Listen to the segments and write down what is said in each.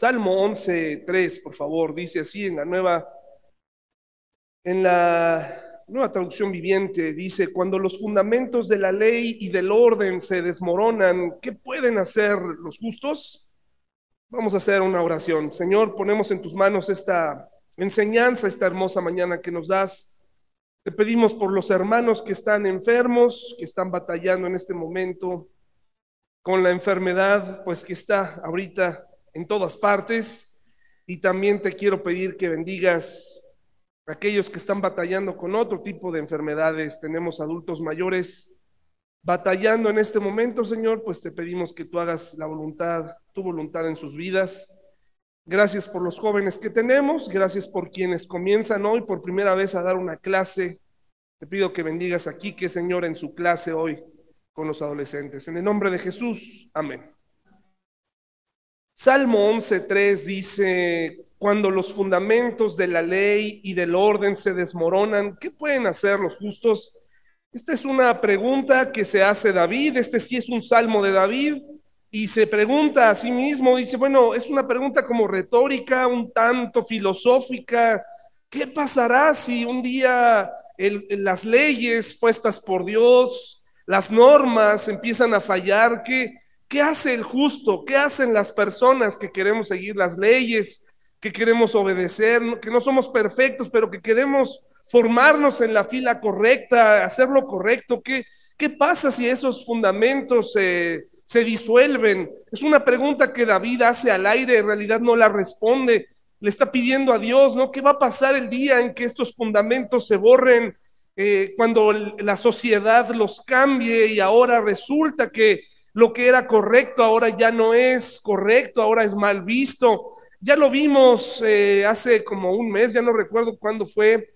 Salmo 11.3, por favor, dice así en la nueva, en la nueva traducción viviente, dice, cuando los fundamentos de la ley y del orden se desmoronan, ¿qué pueden hacer los justos? Vamos a hacer una oración. Señor, ponemos en tus manos esta enseñanza, esta hermosa mañana que nos das. Te pedimos por los hermanos que están enfermos, que están batallando en este momento con la enfermedad, pues que está ahorita en todas partes. Y también te quiero pedir que bendigas a aquellos que están batallando con otro tipo de enfermedades. Tenemos adultos mayores batallando en este momento, Señor, pues te pedimos que tú hagas la voluntad, tu voluntad en sus vidas. Gracias por los jóvenes que tenemos, gracias por quienes comienzan hoy por primera vez a dar una clase. Te pido que bendigas aquí, que Señor, en su clase hoy con los adolescentes. En el nombre de Jesús, amén. Salmo 11.3 dice, cuando los fundamentos de la ley y del orden se desmoronan, ¿qué pueden hacer los justos? Esta es una pregunta que se hace David, este sí es un salmo de David, y se pregunta a sí mismo, dice, bueno, es una pregunta como retórica, un tanto filosófica, ¿qué pasará si un día las leyes puestas por Dios, las normas empiezan a fallar? ¿Qué, ¿Qué hace el justo? ¿Qué hacen las personas que queremos seguir las leyes, que queremos obedecer, que no somos perfectos, pero que queremos formarnos en la fila correcta, hacer lo correcto? ¿Qué, qué pasa si esos fundamentos se disuelven? Es una pregunta que David hace al aire, en realidad no la responde. Le está pidiendo a Dios, ¿no? ¿Qué va a pasar el día en que estos fundamentos se borren? Eh, cuando la sociedad los cambie y ahora resulta que lo que era correcto ahora ya no es correcto, ahora es mal visto. Ya lo vimos eh, hace como un mes, ya no recuerdo cuándo fue,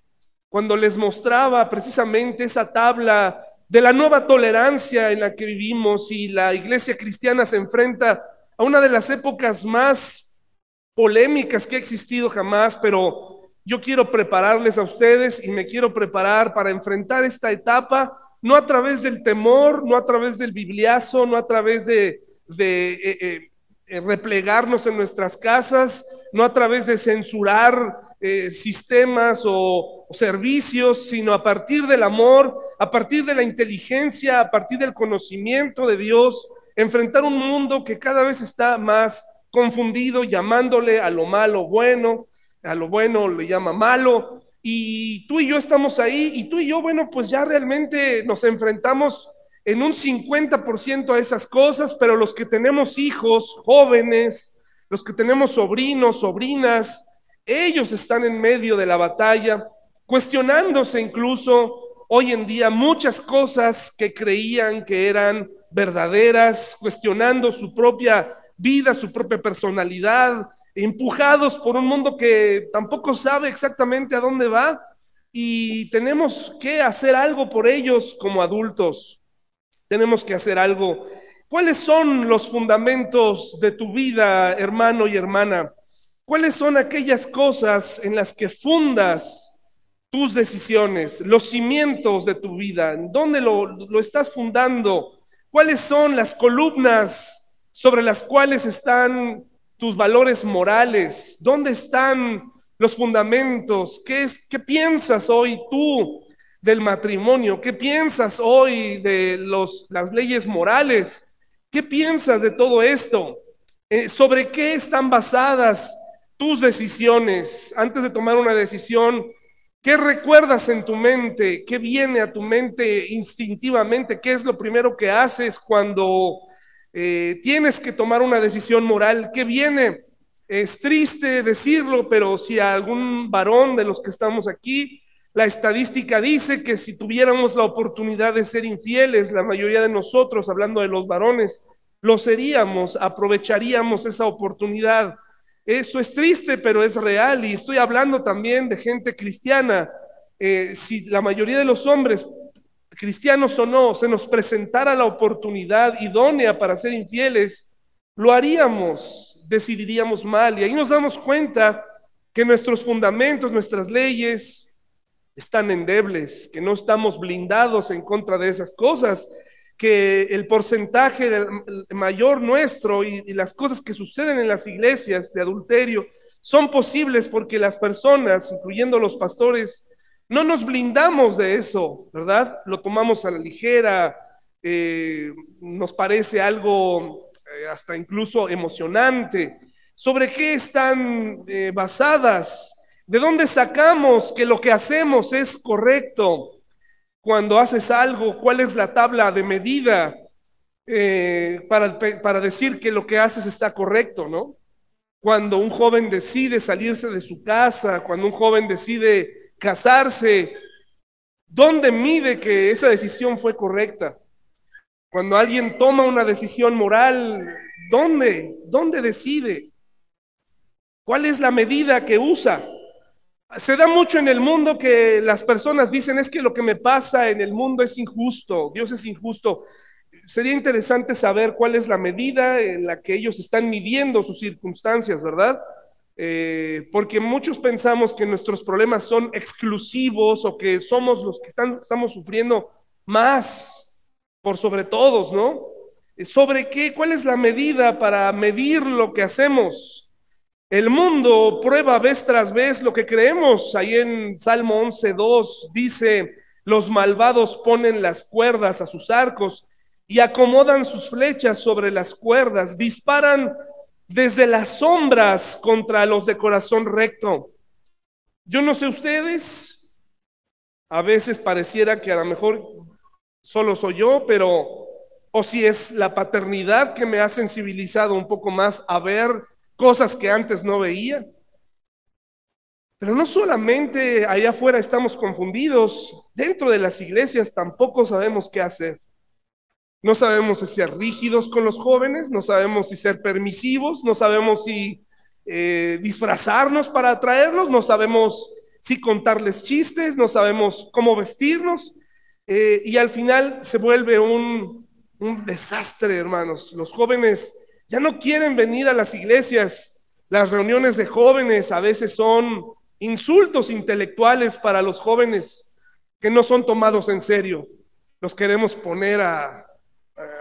cuando les mostraba precisamente esa tabla de la nueva tolerancia en la que vivimos y la iglesia cristiana se enfrenta a una de las épocas más polémicas que ha existido jamás, pero yo quiero prepararles a ustedes y me quiero preparar para enfrentar esta etapa no a través del temor, no a través del bibliazo, no a través de, eh, eh, eh, replegarnos en nuestras casas, no a través de censurar sistemas o, o servicios, sino a partir del amor, a partir de la inteligencia, a partir del conocimiento de Dios, enfrentar un mundo que cada vez está más confundido, llamándole a lo malo bueno, a lo bueno le llama malo, y tú y yo estamos ahí y tú y yo, bueno, pues ya realmente nos enfrentamos en un 50% a esas cosas, pero los que tenemos hijos, jóvenes, los que tenemos sobrinos, sobrinas, ellos están en medio de la batalla, cuestionándose incluso hoy en día muchas cosas que creían que eran verdaderas, cuestionando su propia vida, su propia personalidad, empujados por un mundo que tampoco sabe exactamente a dónde va y tenemos que hacer algo por ellos como adultos. Tenemos que hacer algo. ¿Cuáles son los fundamentos de tu vida, hermano y hermana? ¿Cuáles son aquellas cosas en las que fundas tus decisiones, los cimientos de tu vida? ¿Dónde lo, lo estás fundando? ¿Cuáles son las columnas sobre las cuales están tus valores morales? ¿Dónde están los fundamentos? ¿Qué, es, qué piensas hoy tú del matrimonio? ¿Qué piensas hoy de los, las leyes morales? ¿Qué piensas de todo esto? Eh, ¿Sobre qué están basadas tus decisiones? Antes de tomar una decisión, ¿qué recuerdas en tu mente? ¿Qué viene a tu mente instintivamente? ¿Qué es lo primero que haces cuando eh, tienes que tomar una decisión moral que viene. Es triste decirlo, pero si algún varón de los que estamos aquí, la estadística dice que si tuviéramos la oportunidad de ser infieles, la mayoría de nosotros, hablando de los varones, lo seríamos, aprovecharíamos esa oportunidad. Eso es triste, pero es real. Y estoy hablando también de gente cristiana. Eh, si la mayoría de los hombres cristianos o no, se nos presentara la oportunidad idónea para ser infieles, lo haríamos, decidiríamos mal. Y ahí nos damos cuenta que nuestros fundamentos, nuestras leyes están endebles, que no estamos blindados en contra de esas cosas. que el porcentaje mayor nuestro y, y, las cosas que suceden en las iglesias de adulterio son posibles porque las personas, incluyendo los pastores, no nos blindamos de eso, ¿verdad? Lo tomamos a la ligera, eh, nos parece algo eh, hasta incluso emocionante. ¿Sobre qué están eh, basadas? ¿De dónde sacamos que lo que hacemos es correcto? Cuando haces algo, ¿cuál es la tabla de medida para, para decir que lo que haces está correcto, no? Cuando un joven decide salirse de su casa, cuando un joven decide casarse, ¿dónde mide que esa decisión fue correcta? Cuando alguien toma una decisión moral, ¿dónde? ¿Dónde decide? ¿Cuál es la medida que usa? Se da mucho en el mundo que las personas dicen es que lo que me pasa en el mundo es injusto, Dios es injusto. Sería interesante saber cuál es la medida en la que ellos están midiendo sus circunstancias, ¿verdad? Eh, porque muchos pensamos que nuestros problemas son exclusivos o que somos los que están, estamos sufriendo más por sobre todos, ¿no? ¿Sobre qué? ¿Cuál es la medida para medir lo que hacemos? El mundo prueba vez tras vez lo que creemos. Ahí en Salmo 11.2 dice, los malvados ponen las cuerdas a sus arcos y acomodan sus flechas sobre las cuerdas, disparan desde las sombras contra los de corazón recto. Yo no sé ustedes, a veces pareciera que a lo mejor solo soy yo, pero o si es la paternidad que me ha sensibilizado un poco más a ver cosas que antes no veía. Pero no solamente allá afuera estamos confundidos, dentro de las iglesias tampoco sabemos qué hacer. No sabemos si ser rígidos con los jóvenes, no sabemos si ser permisivos, no sabemos si eh, disfrazarnos para atraerlos, no sabemos si contarles chistes, no sabemos cómo vestirnos. Eh, y al final se vuelve un, un desastre, hermanos. Los jóvenes ya no quieren venir a las iglesias. Las reuniones de jóvenes a veces son insultos intelectuales para los jóvenes que no son tomados en serio. Los queremos poner a,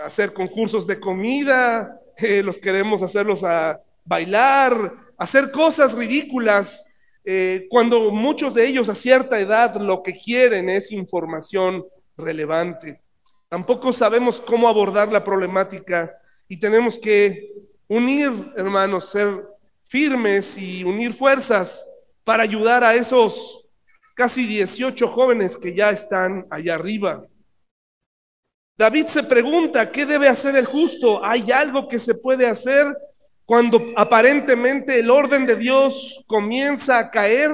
hacer concursos de comida, eh, los queremos hacerlos a bailar, hacer cosas ridículas, eh, cuando muchos de ellos a cierta edad lo que quieren es información relevante. Tampoco sabemos cómo abordar la problemática y tenemos que unir, hermanos, ser firmes y unir fuerzas para ayudar a esos casi 18 jóvenes que ya están allá arriba. David se pregunta, ¿qué debe hacer el justo? ¿Hay algo que se puede hacer cuando aparentemente el orden de Dios comienza a caer?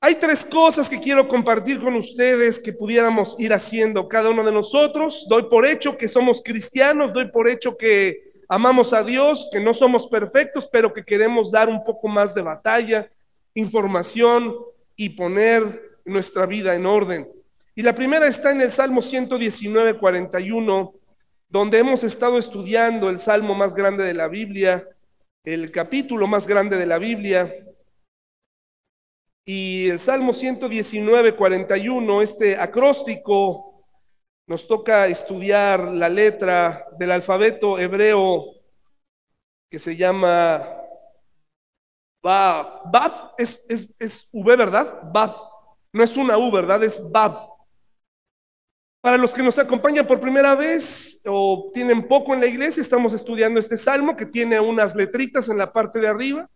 Hay tres cosas que quiero compartir con ustedes que pudiéramos ir haciendo cada uno de nosotros. Doy por hecho que somos cristianos, doy por hecho que amamos a Dios, que no somos perfectos, pero que queremos dar un poco más de batalla, información y poner nuestra vida en orden. Y la primera está en el Salmo 119, 41, donde hemos estado estudiando el Salmo más grande de la Biblia, el capítulo más grande de la Biblia. Y el Salmo 119, 41, este acróstico, nos toca estudiar la letra del alfabeto hebreo que se llama Bab. Bab es, es, es V, ¿verdad? Bab. No es una U, ¿verdad? Es Bab. Para los que nos acompañan por primera vez o tienen poco en la iglesia, estamos estudiando este salmo que tiene unas letritas en la parte de arriba.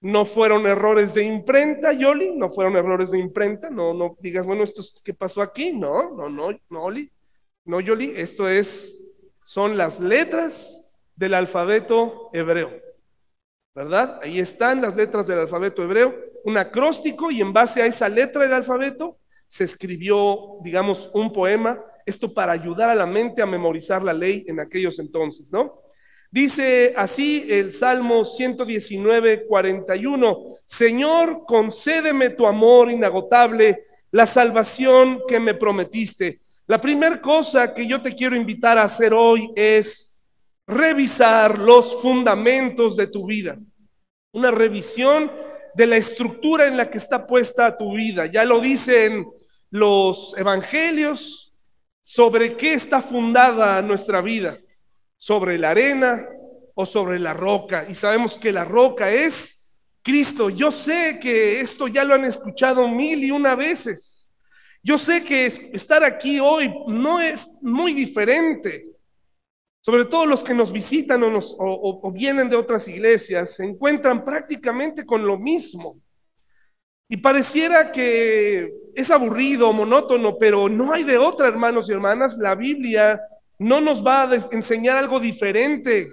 No fueron errores de imprenta, Yoli, no fueron errores de imprenta. No, no digas, bueno, esto es, ¿qué pasó aquí? No, no, no, no, no, Yoli, esto es, son las letras del alfabeto hebreo. ¿Verdad? Ahí están las letras del alfabeto hebreo, un acróstico y en base a esa letra del alfabeto se escribió, digamos, un poema esto para ayudar a la mente a memorizar la ley en aquellos entonces, ¿no? Dice así el Salmo 119, 41, Señor, concédeme tu amor inagotable, la salvación que me prometiste. La primera cosa que yo te quiero invitar a hacer hoy es revisar los fundamentos de tu vida. Una revisión de la estructura en la que está puesta tu vida. Ya lo dicen los evangelios, ¿Sobre qué está fundada nuestra vida? ¿Sobre la arena o sobre la roca? Y sabemos que la roca es Cristo. Yo sé que esto ya lo han escuchado mil y una veces. Yo sé que estar aquí hoy no es muy diferente. Sobre todo los que nos visitan o, nos, o vienen de otras iglesias, se encuentran prácticamente con lo mismo. Y pareciera que es aburrido, monótono, pero no hay de otra, hermanos y hermanas. La Biblia no nos va a enseñar algo diferente,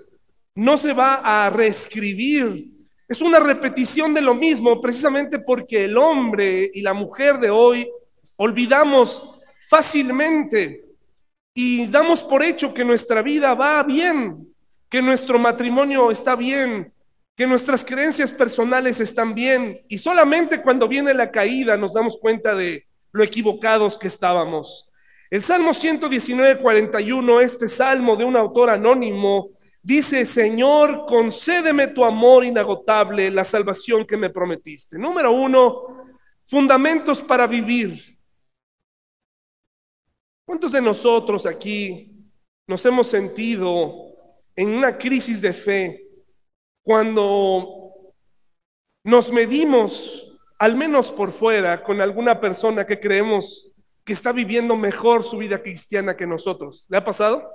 no se va a reescribir. Es una repetición de lo mismo, precisamente porque el hombre y la mujer de hoy olvidamos fácilmente y damos por hecho que nuestra vida va bien, que nuestro matrimonio está bien, que nuestras creencias personales están bien y solamente cuando viene la caída nos damos cuenta de lo equivocados que estábamos. El Salmo 119, 41, este salmo de un autor anónimo, dice, Señor, concédeme tu amor inagotable, la salvación que me prometiste. Número uno, fundamentos para vivir. ¿Cuántos de nosotros aquí nos hemos sentido en una crisis de fe? Cuando nos medimos, al menos por fuera, con alguna persona que creemos que está viviendo mejor su vida cristiana que nosotros. ¿Le ha pasado?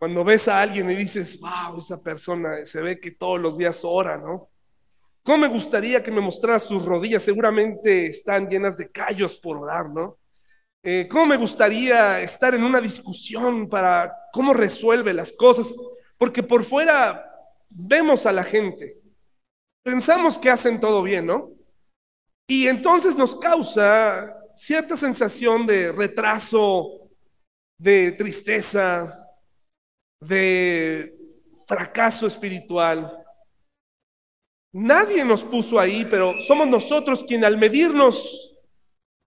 Cuando ves a alguien y dices, wow, esa persona se ve que todos los días ora, ¿no? ¿Cómo me gustaría que me mostrara sus rodillas? Seguramente están llenas de callos por orar, ¿no? Eh, ¿Cómo me gustaría estar en una discusión para cómo resuelve las cosas? Porque por fuera vemos a la gente, pensamos que hacen todo bien, ¿no? Y entonces nos causa cierta sensación de retraso, de tristeza, de fracaso espiritual. Nadie nos puso ahí, pero somos nosotros quien al medirnos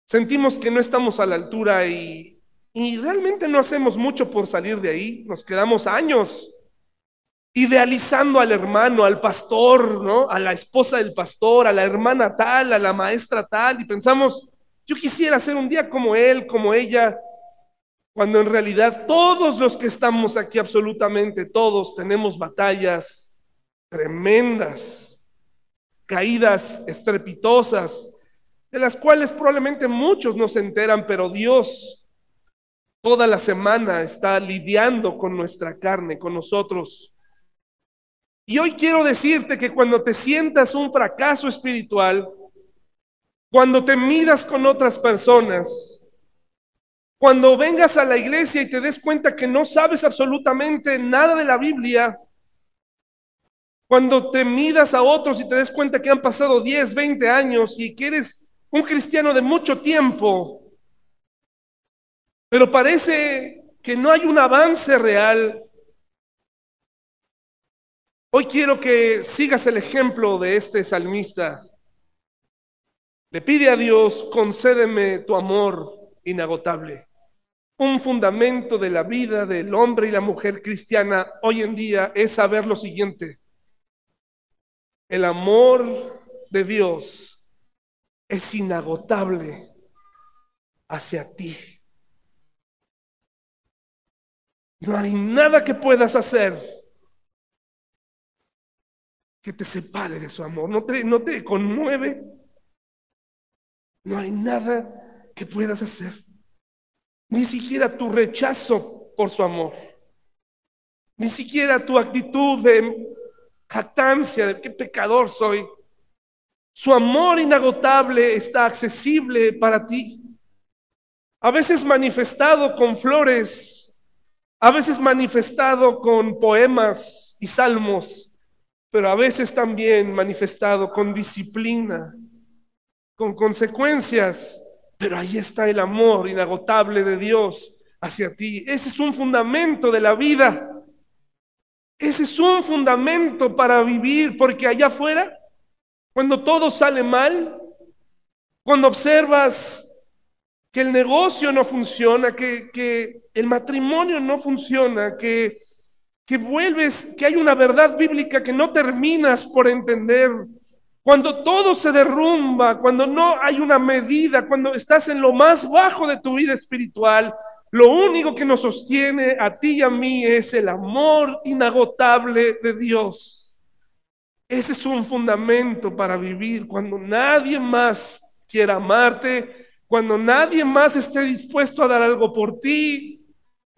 sentimos que no estamos a la altura y, y realmente no hacemos mucho por salir de ahí. Nos quedamos años idealizando al hermano, al pastor, ¿no? A la esposa del pastor, a la hermana tal, a la maestra tal, y pensamos, yo quisiera ser un día como él, como ella, cuando en realidad todos los que estamos aquí, absolutamente todos, tenemos batallas tremendas, caídas estrepitosas, de las cuales probablemente muchos no se enteran, pero Dios toda la semana está lidiando con nuestra carne, con nosotros. Y hoy quiero decirte que cuando te sientas un fracaso espiritual, cuando te miras con otras personas, cuando vengas a la iglesia y te des cuenta que no sabes absolutamente nada de la Biblia, cuando te miras a otros y te des cuenta que han pasado 10, 20 años y que eres un cristiano de mucho tiempo, pero parece que no hay un avance real, Hoy quiero que sigas el ejemplo de este salmista. Le pide a Dios, concédeme tu amor inagotable. Un fundamento de la vida del hombre y la mujer cristiana hoy en día es saber lo siguiente. El amor de Dios es inagotable hacia ti. No hay nada que puedas hacer que te separe de su amor, no te, no te conmueve. No hay nada que puedas hacer, ni siquiera tu rechazo por su amor, ni siquiera tu actitud de jactancia de qué pecador soy. Su amor inagotable está accesible para ti. A veces manifestado con flores, a veces manifestado con poemas y salmos, pero a veces también manifestado con disciplina, con consecuencias, pero ahí está el amor inagotable de Dios hacia ti. Ese es un fundamento de la vida. Ese es un fundamento para vivir, porque allá afuera, cuando todo sale mal, cuando observas que el negocio no funciona, que, que el matrimonio no funciona, que que vuelves, que hay una verdad bíblica que no terminas por entender. Cuando todo se derrumba, cuando no hay una medida, cuando estás en lo más bajo de tu vida espiritual, Lo único que nos sostiene a ti y a mí es el amor inagotable de Dios. Ese es un fundamento para vivir cuando nadie más quiera amarte, cuando nadie más esté dispuesto a dar algo por ti.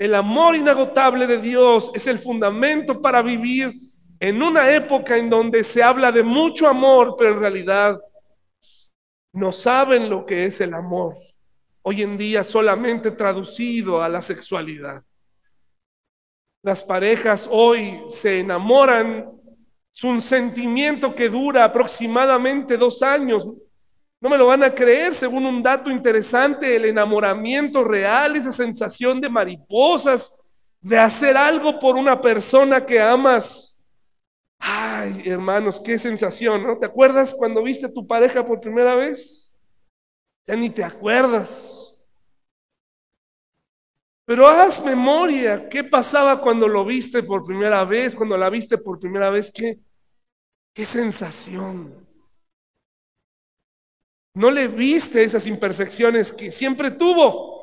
El amor inagotable de Dios es el fundamento para vivir en una época en donde se habla de mucho amor, pero en realidad no saben lo que es el amor hoy en día solamente traducido a la sexualidad. Las parejas hoy se enamoran, es un sentimiento que dura aproximadamente dos años. No me lo van a creer, según un dato interesante, el enamoramiento real, esa sensación de mariposas, de hacer algo por una persona que amas. Ay, hermanos, qué sensación, ¿no? ¿Te acuerdas cuando viste a tu pareja por primera vez? Ya ni te acuerdas. Pero haz memoria, ¿qué pasaba cuando lo viste por primera vez, cuando la viste por primera vez? ¿Qué, qué sensación? No le viste esas imperfecciones que siempre tuvo,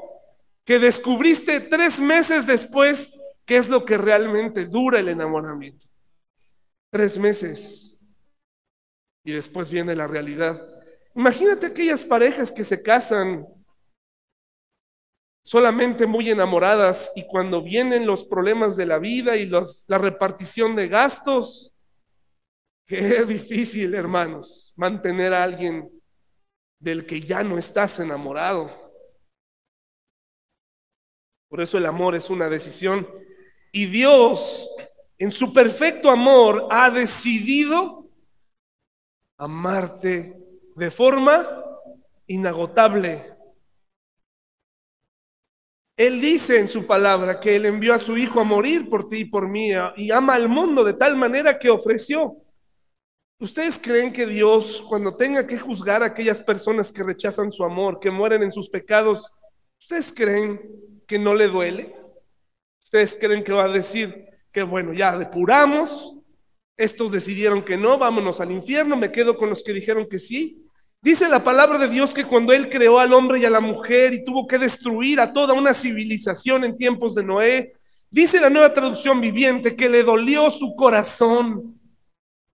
que descubriste tres meses después qué es lo que realmente dura el enamoramiento. Tres meses. Y después viene la realidad. Imagínate aquellas parejas que se casan solamente muy enamoradas y cuando vienen los problemas de la vida y los, la repartición de gastos, qué difícil, hermanos, mantener a alguien del que ya no estás enamorado. Por eso el amor es una decisión. Y Dios, en su perfecto amor, ha decidido amarte de forma inagotable. Él dice en su palabra que Él envió a su Hijo a morir por ti y por mí y ama al mundo de tal manera que ofreció. ¿Ustedes creen que Dios, cuando tenga que juzgar a aquellas personas que rechazan su amor, que mueren en sus pecados, ¿ustedes creen que no le duele? ¿Ustedes creen que va a decir que bueno, ya depuramos, estos decidieron que no, vámonos al infierno, me quedo con los que dijeron que sí? Dice la palabra de Dios que cuando Él creó al hombre y a la mujer y tuvo que destruir a toda una civilización en tiempos de Noé, dice la nueva traducción viviente que le dolió su corazón.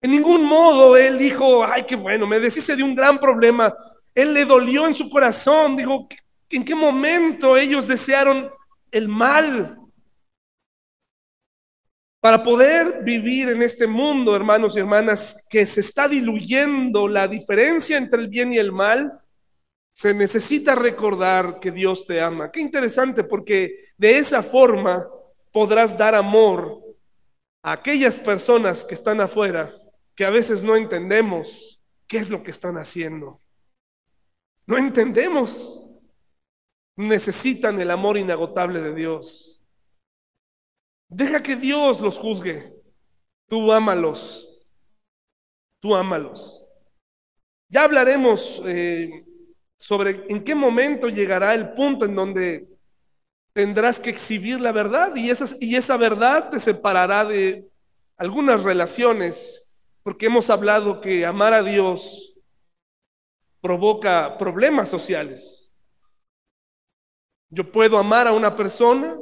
En ningún modo Él dijo, ay, qué bueno, me deshice de un gran problema. Él le dolió en su corazón. Dijo, ¿en qué momento ellos desearon el mal? Para poder vivir en este mundo, hermanos y hermanas, que se está diluyendo la diferencia entre el bien y el mal, se necesita recordar que Dios te ama. Qué interesante, porque de esa forma podrás dar amor a aquellas personas que están afuera, que a veces no entendemos qué es lo que están haciendo. No entendemos. Necesitan el amor inagotable de Dios. Deja que Dios los juzgue. Tú ámalos. Tú ámalos. Ya hablaremos eh, sobre en qué momento llegará el punto en donde tendrás que exhibir la verdad y y esa verdad te separará de algunas relaciones, porque hemos hablado que amar a Dios provoca problemas sociales. Yo puedo amar a una persona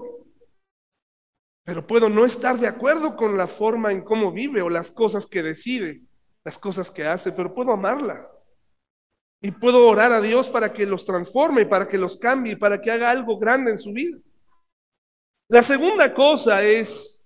pero puedo no estar de acuerdo con la forma en cómo vive o las cosas que decide, las cosas que hace, pero puedo amarla. Y puedo orar a Dios para que los transforme, para que los cambie, para que haga algo grande en su vida. La segunda cosa es,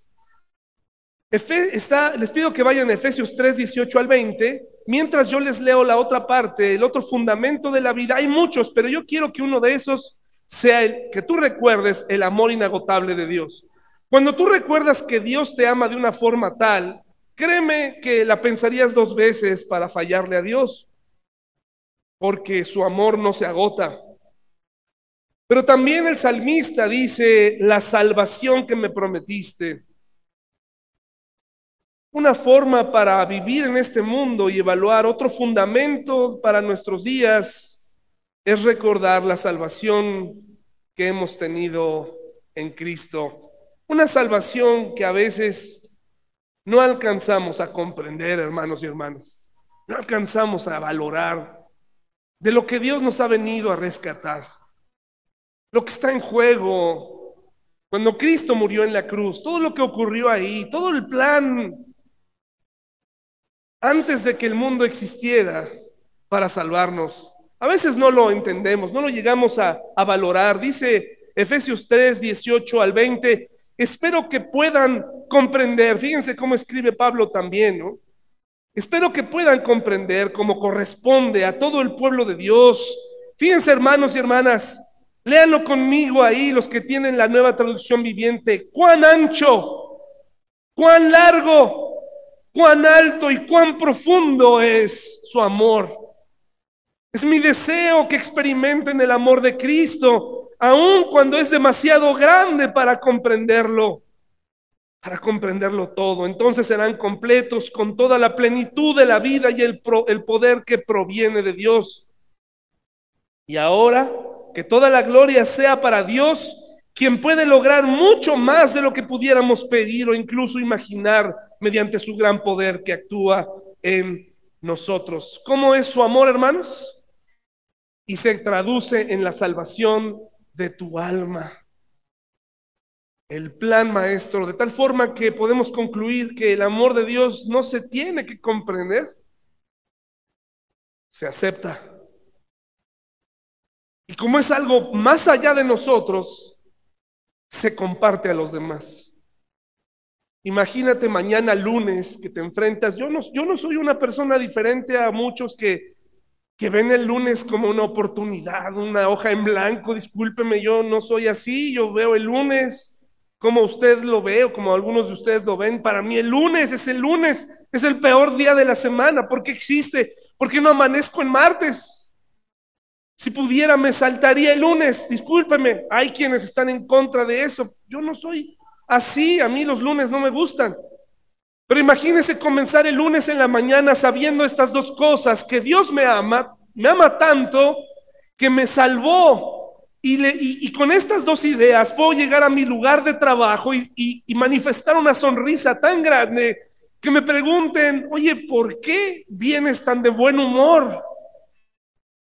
está, les pido que vayan a Efesios 3, 18 al 20, mientras yo les leo la otra parte, el otro fundamento de la vida. Hay muchos, pero yo quiero que uno de esos sea el que tú recuerdes el amor inagotable de Dios. Cuando tú recuerdas que Dios te ama de una forma tal, créeme que la pensarías dos veces para fallarle a Dios, porque su amor no se agota. Pero también el salmista dice, la salvación que me prometiste. Una forma para vivir en este mundo y evaluar otro fundamento para nuestros días es recordar la salvación que hemos tenido en Cristo. Una salvación que a veces no alcanzamos a comprender, hermanos y hermanas. No alcanzamos a valorar de lo que Dios nos ha venido a rescatar. lo que está en juego, cuando Cristo murió en la cruz, todo lo que ocurrió ahí, todo el plan antes de que el mundo existiera para salvarnos. A veces no lo entendemos, no lo llegamos a, valorar. Dice Efesios 3, 18 al 20, espero que puedan comprender, fíjense cómo escribe Pablo también, ¿no? Espero que puedan comprender cómo corresponde a todo el pueblo de Dios. Fíjense hermanos y hermanas, léanlo conmigo ahí los que tienen la nueva traducción viviente. Cuán ancho, cuán largo, cuán alto y cuán profundo es su amor es mi deseo que experimenten el amor de Cristo, aun cuando es demasiado grande para comprenderlo, para comprenderlo todo. Entonces serán completos con toda la plenitud de la vida y el, el poder que proviene de Dios. Y ahora, que toda la gloria sea para Dios, quien puede lograr mucho más de lo que pudiéramos pedir o incluso imaginar mediante su gran poder que actúa en nosotros. ¿Cómo es su amor, hermanos? y se traduce en la salvación de tu alma. El plan maestro, de tal forma que podemos concluir que el amor de Dios no se tiene que comprender, se acepta. Y como es algo más allá de nosotros, se comparte a los demás. Imagínate mañana lunes que te enfrentas. Yo no, yo no soy una persona diferente a muchos que que ven el lunes como una oportunidad, una hoja en blanco, discúlpeme, yo no soy así, yo veo el lunes como usted lo ve o como algunos de ustedes lo ven. Para mí el lunes es el lunes, es el peor día de la semana. ¿Por qué existe? ¿Por qué no amanezco en martes? Si pudiera me saltaría el lunes, discúlpeme, hay quienes están en contra de eso. Yo no soy así, a mí los lunes no me gustan. Pero imagínense comenzar el lunes en la mañana sabiendo estas dos cosas, que Dios me ama, me ama tanto que me salvó. Y, con estas dos ideas puedo llegar a mi lugar de trabajo y, manifestar una sonrisa tan grande que me pregunten, oye, ¿por qué vienes tan de buen humor?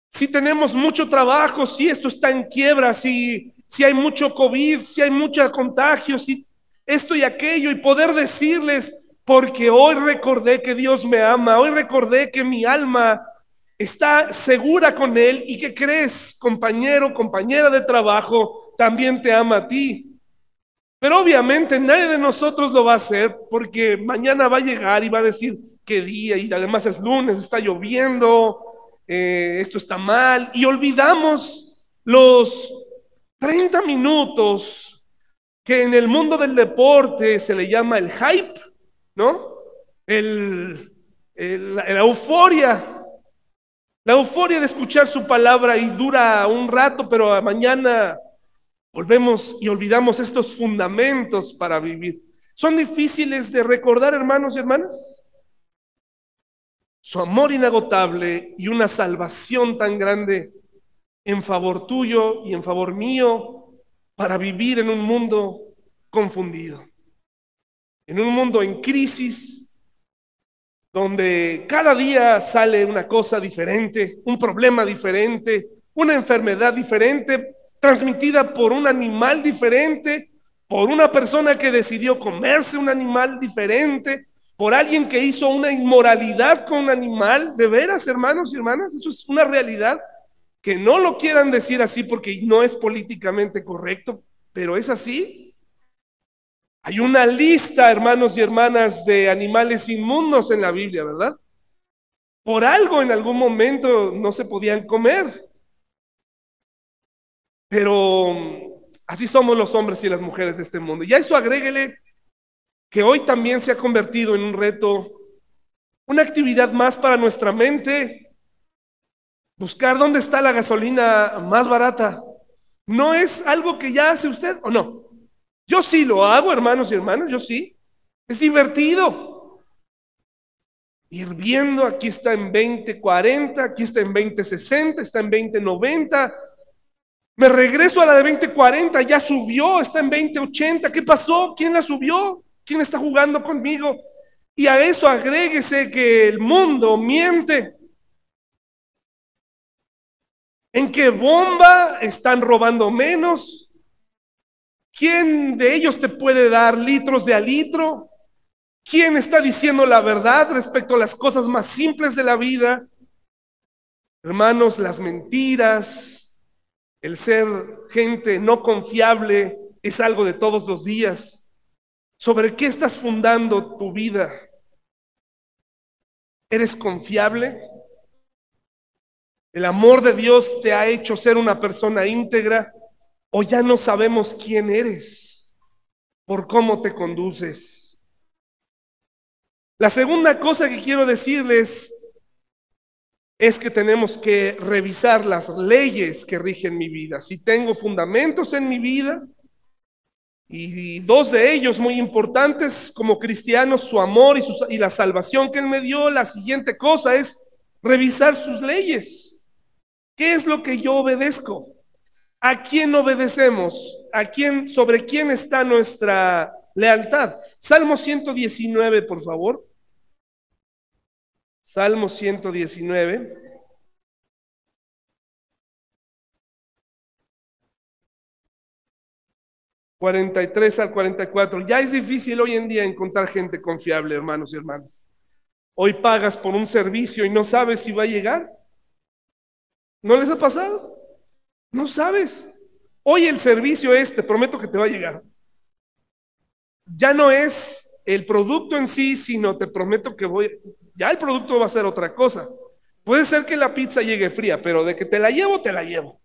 Si tenemos mucho trabajo, si esto está en quiebra, si, si hay mucho COVID, si hay mucho contagio, si esto y aquello, y poder decirles, porque hoy recordé que Dios me ama, hoy recordé que mi alma está segura con Él y que crees, compañero, compañera de trabajo, también te ama a ti. Pero obviamente nadie de nosotros lo va a hacer porque mañana va a llegar y va a decir qué día y además es lunes, está lloviendo, eh, esto está mal y olvidamos los 30 minutos que en el mundo del deporte se le llama el hype ¿no? El, la euforia, la euforia de escuchar su palabra y dura un rato, pero mañana volvemos y olvidamos estos fundamentos para vivir. ¿Son difíciles de recordar, hermanos y hermanas? Su amor inagotable y una salvación tan grande en favor tuyo y en favor mío para vivir en un mundo confundido en un mundo en crisis, donde cada día sale una cosa diferente, un problema diferente, una enfermedad diferente, transmitida por un animal diferente, por una persona que decidió comerse un animal diferente, por alguien que hizo una inmoralidad con un animal. De veras, hermanos y hermanas, eso es una realidad. Que no lo quieran decir así porque no es políticamente correcto, pero es así. Hay una lista, hermanos y hermanas, de animales inmundos en la Biblia, ¿verdad? Por algo en algún momento no se podían comer. Pero así somos los hombres y las mujeres de este mundo. Y a eso agréguele que hoy también se ha convertido en un reto, una actividad más para nuestra mente, buscar dónde está la gasolina más barata. ¿No es algo que ya hace usted o no? Yo sí lo hago, hermanos y hermanas, yo sí. Es divertido. Ir viendo, aquí está en 2040, aquí está en 2060, está en 2090. Me regreso a la de 2040, ya subió, está en 2080. ¿Qué pasó? ¿Quién la subió? ¿Quién está jugando conmigo? Y a eso agréguese que el mundo miente. ¿En qué bomba están robando menos? ¿Quién de ellos te puede dar litros de a litro? ¿Quién está diciendo la verdad respecto a las cosas más simples de la vida? Hermanos, las mentiras, el ser gente no confiable es algo de todos los días. ¿Sobre qué estás fundando tu vida? ¿Eres confiable? ¿El amor de Dios te ha hecho ser una persona íntegra? ¿O ya no sabemos quién eres por cómo te conduces? La segunda cosa que quiero decirles es que tenemos que revisar las leyes que rigen mi vida. Si tengo fundamentos en mi vida, y dos de ellos muy importantes como cristianos, su amor y, y la salvación que Él me dio, la siguiente cosa es revisar sus leyes. ¿Qué es lo que yo obedezco? ¿A quién obedecemos? ¿A quién, sobre quién está nuestra lealtad? Salmo 119, por favor. Salmo 119. 43 al 44. Ya es difícil hoy en día encontrar gente confiable, hermanos y hermanas. Hoy pagas por un servicio y no sabes si va a llegar. ¿No les ha pasado? No sabes. Hoy el servicio es, te prometo que te va a llegar. Ya no es el producto en sí, sino te prometo que voy, ya el producto va a ser otra cosa. Puede ser que la pizza llegue fría, pero de que te la llevo, te la llevo.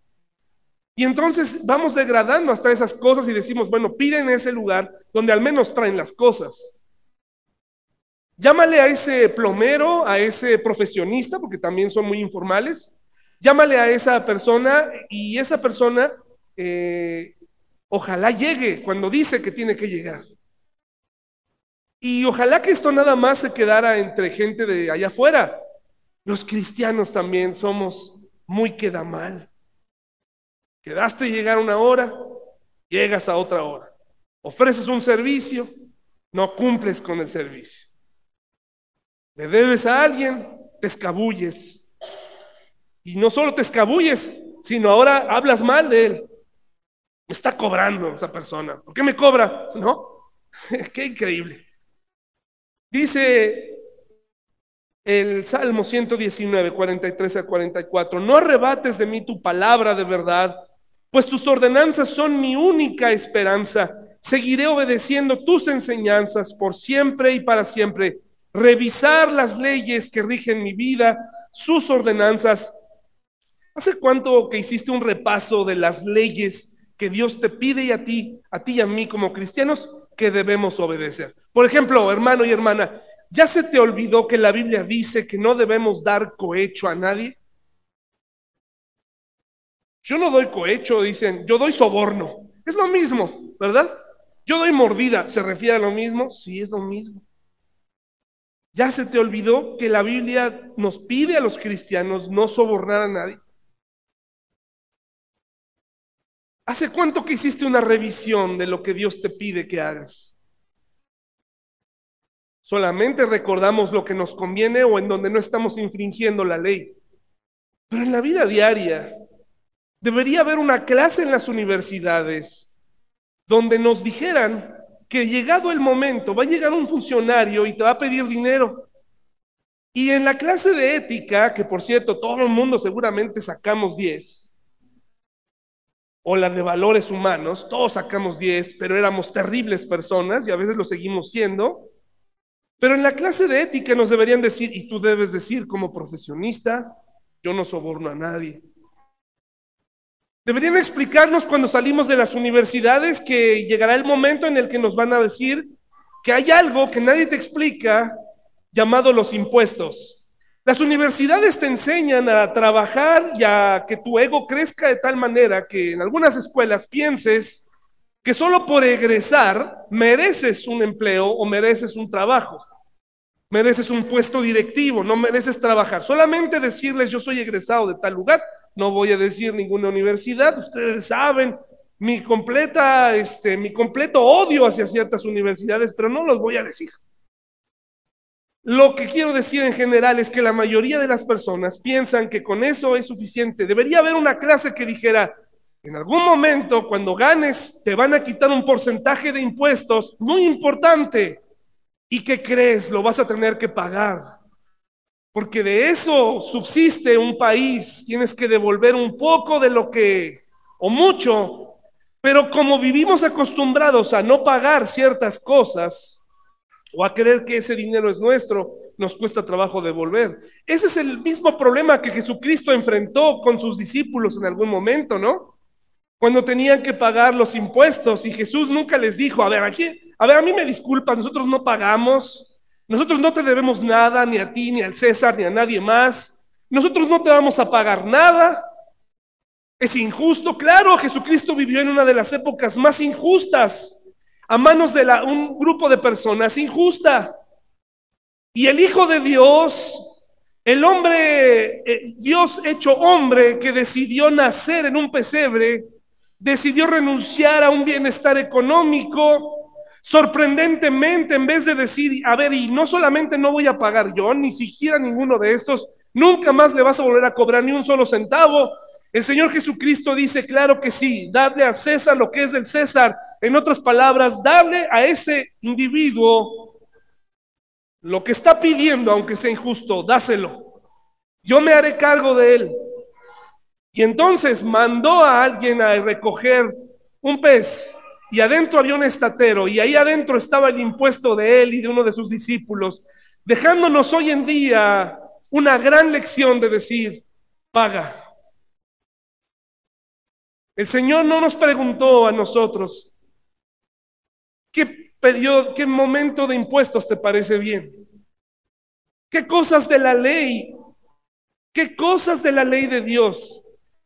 Y entonces vamos degradando hasta esas cosas y decimos, bueno, piden ese lugar donde al menos traen las cosas. Llámale a ese plomero, a ese profesionista, porque también son muy informales. Llámale a esa persona y esa persona eh, ojalá llegue cuando dice que tiene que llegar. Y ojalá que esto nada más se quedara entre gente de allá afuera. Los cristianos también somos muy queda mal. Quedaste llegar una hora, llegas a otra hora. Ofreces un servicio, no cumples con el servicio. Le debes a alguien, te escabulles. Y no solo te escabulles, sino ahora hablas mal de él. Me está cobrando esa persona. ¿Por qué me cobra? ¿No? qué increíble. Dice el Salmo 119, 43 a 44, no arrebates de mí tu palabra de verdad pues tus ordenanzas son mi única esperanza. Seguiré obedeciendo tus enseñanzas por siempre y para siempre. Revisar las leyes que rigen mi vida, sus ordenanzas. ¿Hace cuánto que hiciste un repaso de las leyes que Dios te pide y a ti, a ti y a mí como cristianos, que debemos obedecer? Por ejemplo, hermano y hermana, ¿ya se te olvidó que la Biblia dice que no debemos dar cohecho a nadie? Yo no doy cohecho, dicen, yo doy soborno. Es lo mismo, ¿verdad? Yo doy mordida, ¿se refiere a lo mismo? Sí, es lo mismo. Ya se te olvidó que la Biblia nos pide a los cristianos no sobornar a nadie. ¿Hace cuánto que hiciste una revisión de lo que Dios te pide que hagas? Solamente recordamos lo que nos conviene o en donde no estamos infringiendo la ley. Pero en la vida diaria, Debería haber una clase en las universidades donde nos dijeran que llegado el momento va a llegar un funcionario y te va a pedir dinero. Y en la clase de ética, que por cierto todo el mundo seguramente sacamos 10, o la de valores humanos, todos sacamos 10, pero éramos terribles personas y a veces lo seguimos siendo. Pero en la clase de ética nos deberían decir, y tú debes decir como profesionista, yo no soborno a nadie. Deberían explicarnos cuando salimos de las universidades que llegará el momento en el que nos van a decir que hay algo que nadie te explica llamado los impuestos. Las universidades te enseñan a trabajar y a que tu ego crezca de tal manera que en algunas escuelas pienses que solo por egresar mereces un empleo o mereces un trabajo, mereces un puesto directivo, no mereces trabajar. Solamente decirles yo soy egresado de tal lugar no voy a decir ninguna universidad, ustedes saben mi completa, este, mi completo odio hacia ciertas universidades, pero no los voy a decir. Lo que quiero decir en general es que la mayoría de las personas piensan que con eso es suficiente. Debería haber una clase que dijera, en algún momento cuando ganes te van a quitar un porcentaje de impuestos muy importante. ¿Y qué crees? Lo vas a tener que pagar. Porque de eso subsiste un país. Tienes que devolver un poco de lo que, o mucho. Pero como vivimos acostumbrados a no pagar ciertas cosas, o a creer que ese dinero es nuestro, nos cuesta trabajo devolver. Ese es el mismo problema que Jesucristo enfrentó con sus discípulos en algún momento, ¿no? Cuando tenían que pagar los impuestos y Jesús nunca les dijo, a ver, aquí, a ver, a mí me disculpas, nosotros no pagamos, nosotros no te debemos nada, ni a ti, ni al César, ni a nadie más, nosotros no te vamos a pagar nada. Es injusto, claro, Jesucristo vivió en una de las épocas más injustas a manos de un grupo de personas injusta. Y el Hijo de Dios, el hombre, eh, Dios hecho hombre que decidió nacer en un pesebre, decidió renunciar a un bienestar económico. Sorprendentemente, en vez de decir, a ver, y no solamente no voy a pagar yo, ni siquiera ninguno de estos, nunca más le vas a volver a cobrar ni un solo centavo, el Señor Jesucristo dice, claro que sí, darle a César lo que es del César. En otras palabras, darle a ese individuo lo que está pidiendo, aunque sea injusto, dáselo. Yo me haré cargo de él. Y entonces mandó a alguien a recoger un pez y adentro había un estatero y ahí adentro estaba el impuesto de él y de uno de sus discípulos, dejándonos hoy en día una gran lección de decir, paga. El Señor no nos preguntó a nosotros, ¿qué periodo, qué momento de impuestos te parece bien? ¿Qué cosas de la ley, qué cosas de la ley de Dios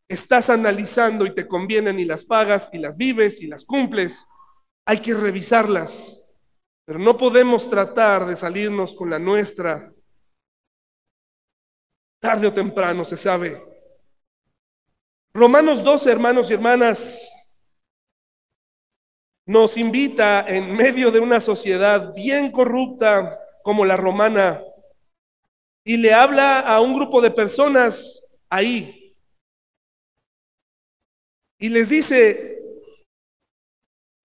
estás analizando y te convienen y las pagas y las vives y las cumples? Hay que revisarlas, pero no podemos tratar de salirnos con la nuestra. Tarde o temprano se sabe Romanos 12, hermanos y hermanas, nos invita en medio de una sociedad bien corrupta como la romana y le habla a un grupo de personas ahí y les dice,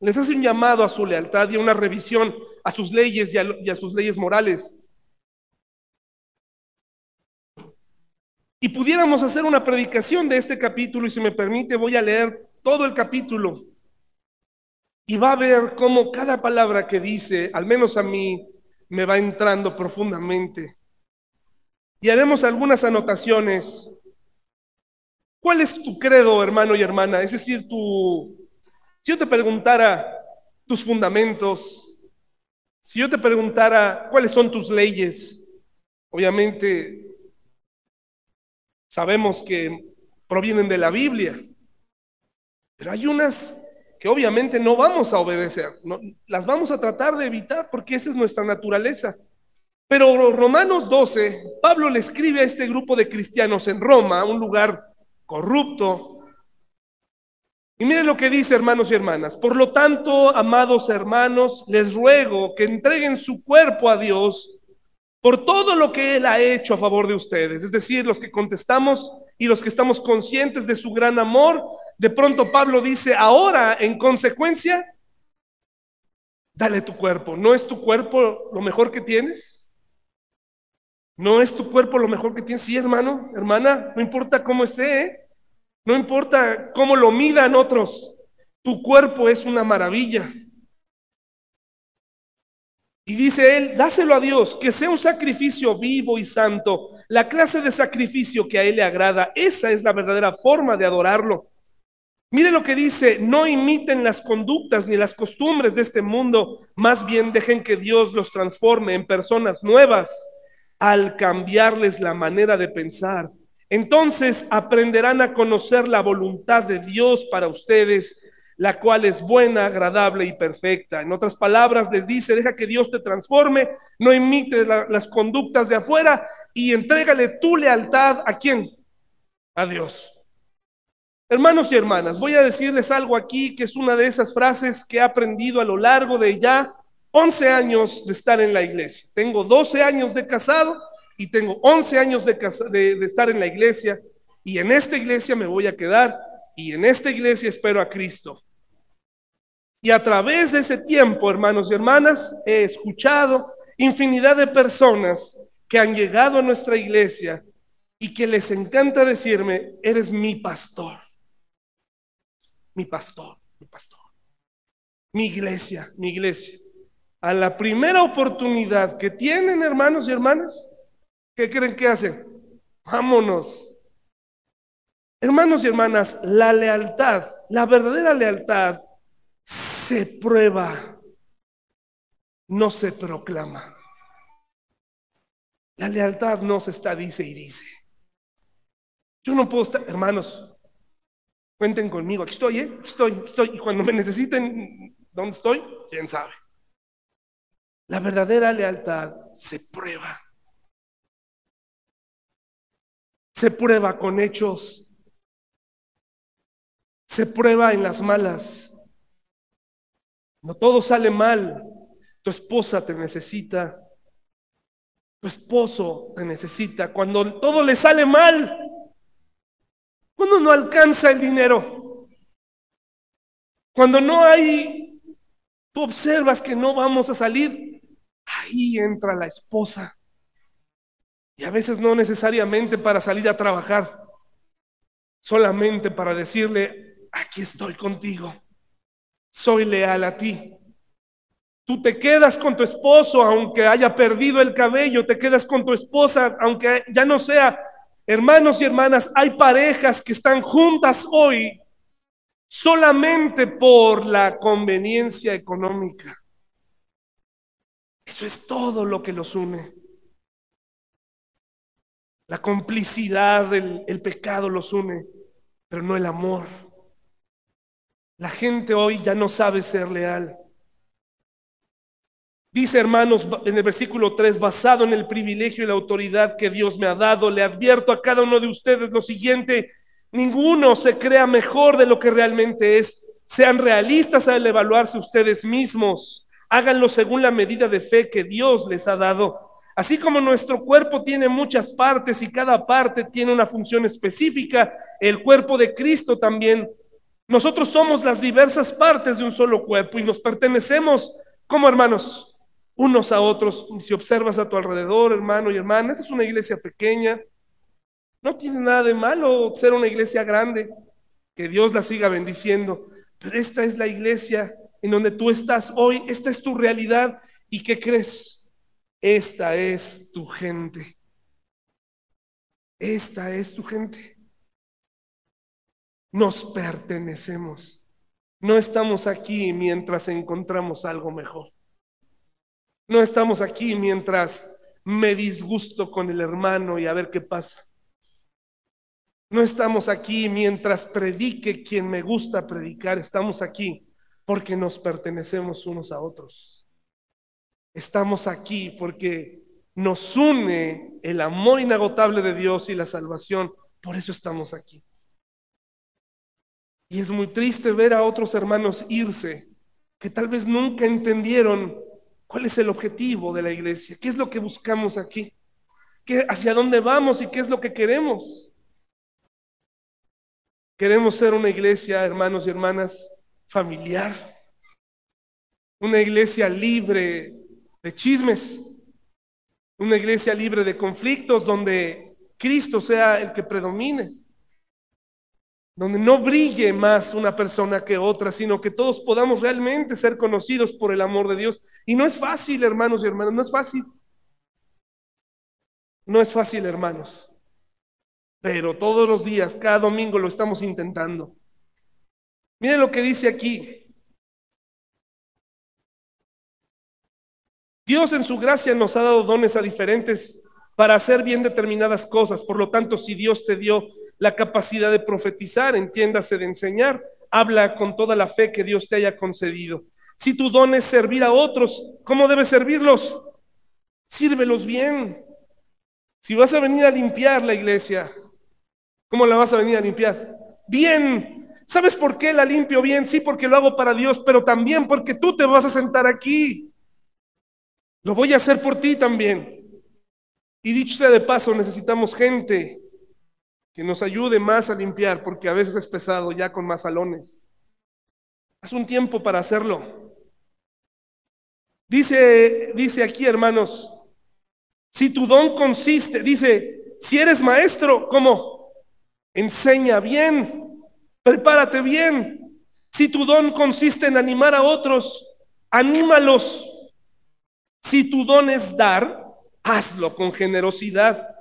les hace un llamado a su lealtad y a una revisión a sus leyes y a, y a sus leyes morales. Y pudiéramos hacer una predicación de este capítulo y si me permite voy a leer todo el capítulo y va a ver cómo cada palabra que dice, al menos a mí, me va entrando profundamente. Y haremos algunas anotaciones. ¿Cuál es tu credo, hermano y hermana? Es decir, tu, si yo te preguntara tus fundamentos, si yo te preguntara cuáles son tus leyes, obviamente sabemos que provienen de la Biblia, pero hay unas que obviamente no vamos a obedecer, las vamos a tratar de evitar porque esa es nuestra naturaleza. Pero Romanos 12, Pablo le escribe a este grupo de cristianos en Roma, un lugar corrupto. Y mire lo que dice, hermanos y hermanas. Por lo tanto, amados hermanos, les ruego que entreguen su cuerpo a Dios por todo lo que Él ha hecho a favor de ustedes. Es decir, los que contestamos y los que estamos conscientes de su gran amor, de pronto Pablo dice, ahora en consecuencia, dale tu cuerpo. ¿No es tu cuerpo lo mejor que tienes? ¿No es tu cuerpo lo mejor que tienes? Sí, hermano, hermana, no importa cómo esté, ¿eh? no importa cómo lo midan otros, tu cuerpo es una maravilla. Y dice él, dáselo a Dios, que sea un sacrificio vivo y santo, la clase de sacrificio que a él le agrada. Esa es la verdadera forma de adorarlo. Mire lo que dice, no imiten las conductas ni las costumbres de este mundo, más bien dejen que Dios los transforme en personas nuevas al cambiarles la manera de pensar. Entonces aprenderán a conocer la voluntad de Dios para ustedes la cual es buena, agradable y perfecta. En otras palabras, les dice, deja que Dios te transforme, no imite las conductas de afuera y entrégale tu lealtad a quién? A Dios. Hermanos y hermanas, voy a decirles algo aquí que es una de esas frases que he aprendido a lo largo de ya 11 años de estar en la iglesia. Tengo 12 años de casado y tengo 11 años de, de, estar en la iglesia. Y en esta iglesia me voy a quedar y en esta iglesia espero a Cristo. Y a través de ese tiempo, hermanos y hermanas, he escuchado infinidad de personas que han llegado a nuestra iglesia y que les encanta decirme, eres mi pastor, mi pastor, mi pastor, mi iglesia, mi iglesia. A la primera oportunidad que tienen, hermanos y hermanas, ¿qué creen que hacen? Vámonos. Hermanos y hermanas, la lealtad, la verdadera lealtad se prueba, no se proclama. La lealtad no se está dice y dice. Yo no puedo estar, hermanos, cuenten conmigo, aquí estoy, ¿eh? Aquí estoy, aquí estoy. Y cuando me necesiten, ¿dónde estoy? ¿Quién sabe? La verdadera lealtad se prueba. Se prueba con hechos. Se prueba en las malas. No todo sale mal. Tu esposa te necesita. Tu esposo te necesita. Cuando todo le sale mal. Cuando no alcanza el dinero. Cuando no hay, tú observas que no vamos a salir. Ahí entra la esposa. Y a veces no necesariamente para salir a trabajar. Solamente para decirle, aquí estoy contigo soy leal a ti. Tú te quedas con tu esposo aunque haya perdido el cabello, te quedas con tu esposa aunque ya no sea. Hermanos y hermanas, hay parejas que están juntas hoy solamente por la conveniencia económica. Eso es todo lo que los une. La complicidad, el, el pecado los une, pero no el amor. La gente hoy ya no sabe ser leal. Dice hermanos en el versículo 3, basado en el privilegio y la autoridad que Dios me ha dado, le advierto a cada uno de ustedes lo siguiente, ninguno se crea mejor de lo que realmente es. Sean realistas al evaluarse ustedes mismos. Háganlo según la medida de fe que Dios les ha dado. Así como nuestro cuerpo tiene muchas partes y cada parte tiene una función específica, el cuerpo de Cristo también nosotros somos las diversas partes de un solo cuerpo y nos pertenecemos como hermanos unos a otros. Si observas a tu alrededor, hermano y hermana, esta es una iglesia pequeña. No tiene nada de malo ser una iglesia grande. Que Dios la siga bendiciendo. Pero esta es la iglesia en donde tú estás hoy. Esta es tu realidad. ¿Y qué crees? Esta es tu gente. Esta es tu gente nos pertenecemos. No estamos aquí mientras encontramos algo mejor. No estamos aquí mientras me disgusto con el hermano y a ver qué pasa. No estamos aquí mientras predique quien me gusta predicar. Estamos aquí porque nos pertenecemos unos a otros. Estamos aquí porque nos une el amor inagotable de Dios y la salvación. Por eso estamos aquí. Y es muy triste ver a otros hermanos irse que tal vez nunca entendieron cuál es el objetivo de la iglesia, qué es lo que buscamos aquí, ¿Qué, hacia dónde vamos y qué es lo que queremos. Queremos ser una iglesia, hermanos y hermanas, familiar, una iglesia libre de chismes, una iglesia libre de conflictos donde Cristo sea el que predomine donde no brille más una persona que otra, sino que todos podamos realmente ser conocidos por el amor de Dios. Y no es fácil, hermanos y hermanas, no es fácil. No es fácil, hermanos. Pero todos los días, cada domingo lo estamos intentando. Miren lo que dice aquí. Dios en su gracia nos ha dado dones a diferentes para hacer bien determinadas cosas. Por lo tanto, si Dios te dio la capacidad de profetizar, entiéndase de enseñar, habla con toda la fe que Dios te haya concedido. Si tu don es servir a otros, ¿cómo debes servirlos? Sírvelos bien. Si vas a venir a limpiar la iglesia, ¿cómo la vas a venir a limpiar? Bien. ¿Sabes por qué la limpio bien? Sí, porque lo hago para Dios, pero también porque tú te vas a sentar aquí. Lo voy a hacer por ti también. Y dicho sea de paso, necesitamos gente que nos ayude más a limpiar, porque a veces es pesado ya con más salones. Haz un tiempo para hacerlo. Dice, dice aquí, hermanos, si tu don consiste, dice, si eres maestro, ¿cómo? Enseña bien, prepárate bien. Si tu don consiste en animar a otros, anímalos. Si tu don es dar, hazlo con generosidad.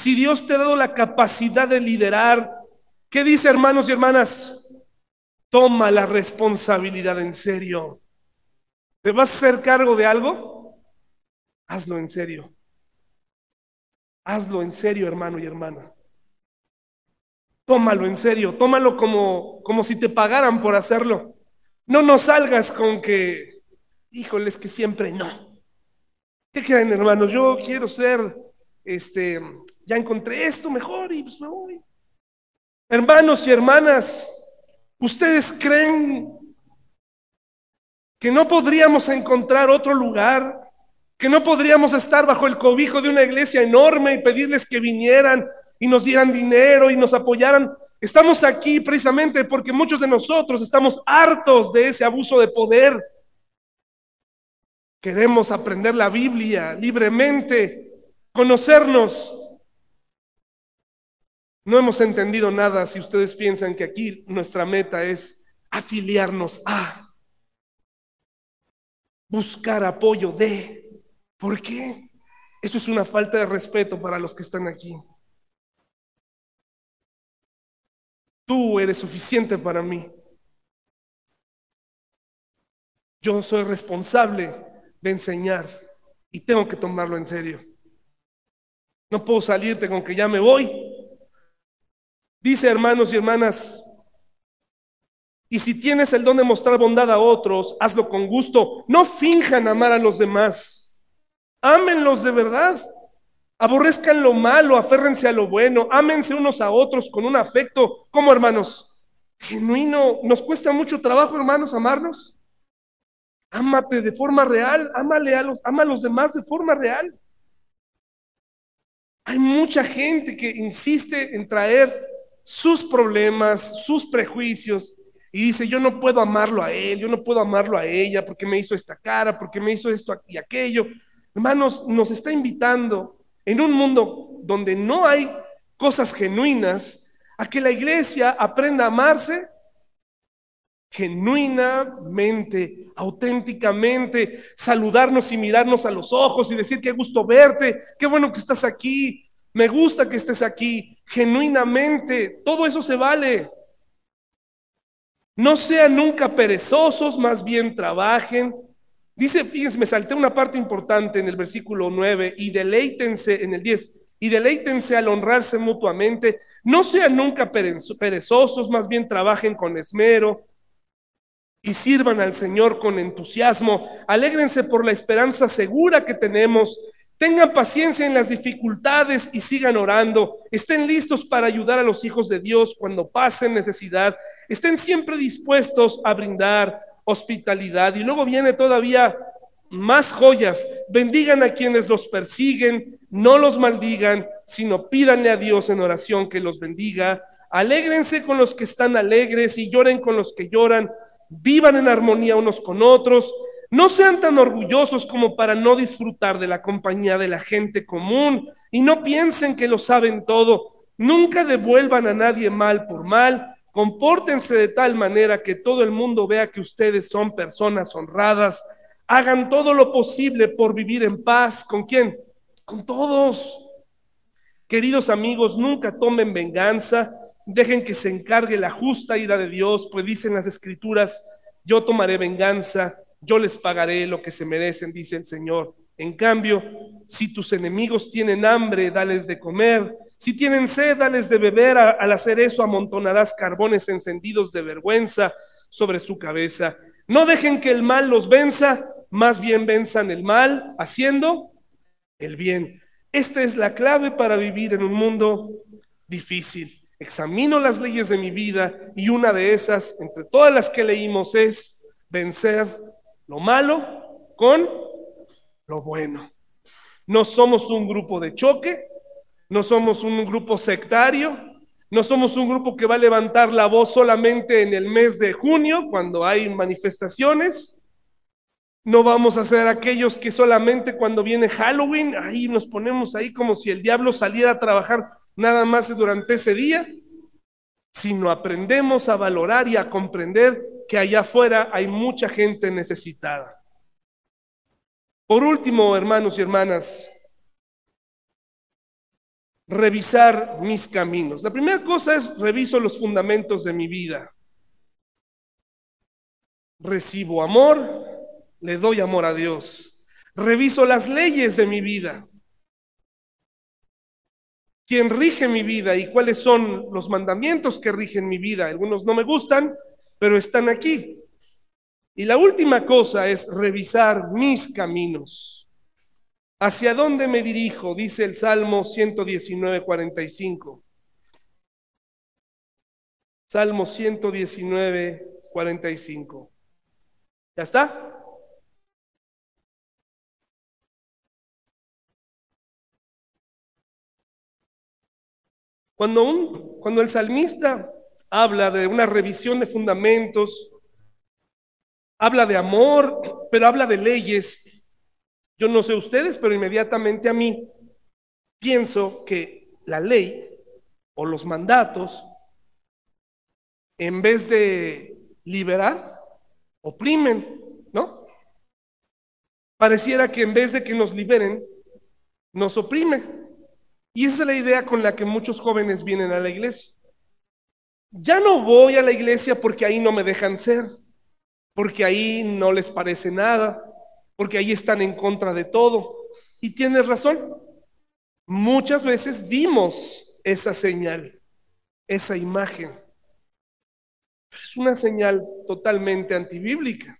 Si Dios te ha dado la capacidad de liderar, ¿qué dice hermanos y hermanas? Toma la responsabilidad en serio. ¿Te vas a hacer cargo de algo? Hazlo en serio. Hazlo en serio, hermano y hermana. Tómalo en serio, tómalo como, como si te pagaran por hacerlo. No nos salgas con que, híjoles, que siempre no. ¿Qué creen, hermanos? Yo quiero ser, este, ya encontré esto mejor y pues me voy. Hermanos y hermanas, ¿ustedes creen que no podríamos encontrar otro lugar? ¿Que no podríamos estar bajo el cobijo de una iglesia enorme y pedirles que vinieran y nos dieran dinero y nos apoyaran? Estamos aquí precisamente porque muchos de nosotros estamos hartos de ese abuso de poder Queremos aprender la Biblia libremente, conocernos. No hemos entendido nada si ustedes piensan que aquí nuestra meta es afiliarnos a, buscar apoyo de. ¿Por qué? Eso es una falta de respeto para los que están aquí. Tú eres suficiente para mí. Yo soy responsable de enseñar y tengo que tomarlo en serio. No puedo salirte con que ya me voy. Dice hermanos y hermanas, y si tienes el don de mostrar bondad a otros, hazlo con gusto. No finjan amar a los demás. Ámenlos de verdad. Aborrezcan lo malo, aférrense a lo bueno, ámense unos a otros con un afecto, como hermanos, genuino. Nos cuesta mucho trabajo, hermanos, amarnos. Ámate de forma real, ámale a los, ama a los demás de forma real. Hay mucha gente que insiste en traer sus problemas, sus prejuicios y dice, yo no puedo amarlo a él, yo no puedo amarlo a ella porque me hizo esta cara, porque me hizo esto y aquello. Hermanos, nos está invitando en un mundo donde no hay cosas genuinas a que la iglesia aprenda a amarse genuinamente, auténticamente, saludarnos y mirarnos a los ojos y decir qué gusto verte, qué bueno que estás aquí, me gusta que estés aquí, genuinamente, todo eso se vale. No sean nunca perezosos, más bien trabajen. Dice, fíjense, me salté una parte importante en el versículo 9, y deleítense en el 10, y deleítense al honrarse mutuamente. No sean nunca perezosos, más bien trabajen con esmero y sirvan al Señor con entusiasmo. Alégrense por la esperanza segura que tenemos. Tengan paciencia en las dificultades y sigan orando. Estén listos para ayudar a los hijos de Dios cuando pasen necesidad. Estén siempre dispuestos a brindar hospitalidad. Y luego viene todavía más joyas. Bendigan a quienes los persiguen, no los maldigan, sino pídanle a Dios en oración que los bendiga. Alégrense con los que están alegres y lloren con los que lloran vivan en armonía unos con otros, no sean tan orgullosos como para no disfrutar de la compañía de la gente común y no piensen que lo saben todo. Nunca devuelvan a nadie mal por mal. Compórtense de tal manera que todo el mundo vea que ustedes son personas honradas. Hagan todo lo posible por vivir en paz. ¿Con quién? Con todos. Queridos amigos, nunca tomen venganza Dejen que se encargue la justa ira de Dios, pues dicen las escrituras, yo tomaré venganza, yo les pagaré lo que se merecen, dice el Señor. En cambio, si tus enemigos tienen hambre, dales de comer. Si tienen sed, dales de beber. Al hacer eso, amontonarás carbones encendidos de vergüenza sobre su cabeza. No dejen que el mal los venza, más bien venzan el mal haciendo el bien. Esta es la clave para vivir en un mundo difícil examino las leyes de mi vida y una de esas, entre todas las que leímos, es vencer lo malo con lo bueno. No somos un grupo de choque, no somos un grupo sectario, no somos un grupo que va a levantar la voz solamente en el mes de junio, cuando hay manifestaciones. No vamos a ser aquellos que solamente cuando viene Halloween, ahí nos ponemos ahí como si el diablo saliera a trabajar nada más durante ese día, sino aprendemos a valorar y a comprender que allá afuera hay mucha gente necesitada. Por último, hermanos y hermanas, revisar mis caminos. La primera cosa es reviso los fundamentos de mi vida. Recibo amor, le doy amor a Dios. Reviso las leyes de mi vida. ¿Quién rige mi vida y cuáles son los mandamientos que rigen mi vida? Algunos no me gustan, pero están aquí. Y la última cosa es revisar mis caminos. ¿Hacia dónde me dirijo? Dice el Salmo 119, 45. Salmo 119, 45. ¿Ya está? Cuando, un, cuando el salmista habla de una revisión de fundamentos, habla de amor, pero habla de leyes. Yo no sé ustedes, pero inmediatamente a mí pienso que la ley o los mandatos, en vez de liberar, oprimen, ¿no? Pareciera que en vez de que nos liberen, nos oprime. Y esa es la idea con la que muchos jóvenes vienen a la iglesia. Ya no voy a la iglesia porque ahí no me dejan ser porque ahí no les parece nada, porque ahí están en contra de todo. Y tienes razón, muchas veces dimos esa señal, esa imagen. es una señal totalmente antibíblica.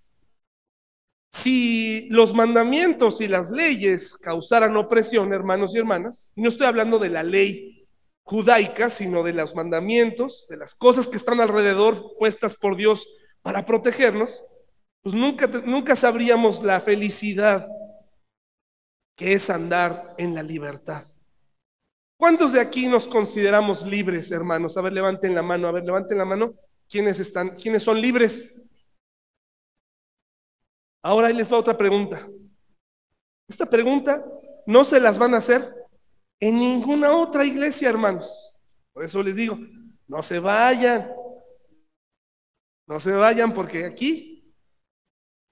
Si los mandamientos y las leyes causaran opresión, hermanos y hermanas, no estoy hablando de la ley judaica, sino de los mandamientos, de las cosas que están alrededor puestas por Dios para protegernos, pues nunca, nunca sabríamos la felicidad que es andar en la libertad. ¿Cuántos de aquí nos consideramos libres, hermanos? A ver, levanten la mano, a ver, levanten la mano. ¿Quiénes están? ¿Quiénes son libres? Ahora les va otra pregunta. Esta pregunta no se las van a hacer en ninguna otra iglesia, hermanos. Por eso les digo, no se vayan. No se vayan porque aquí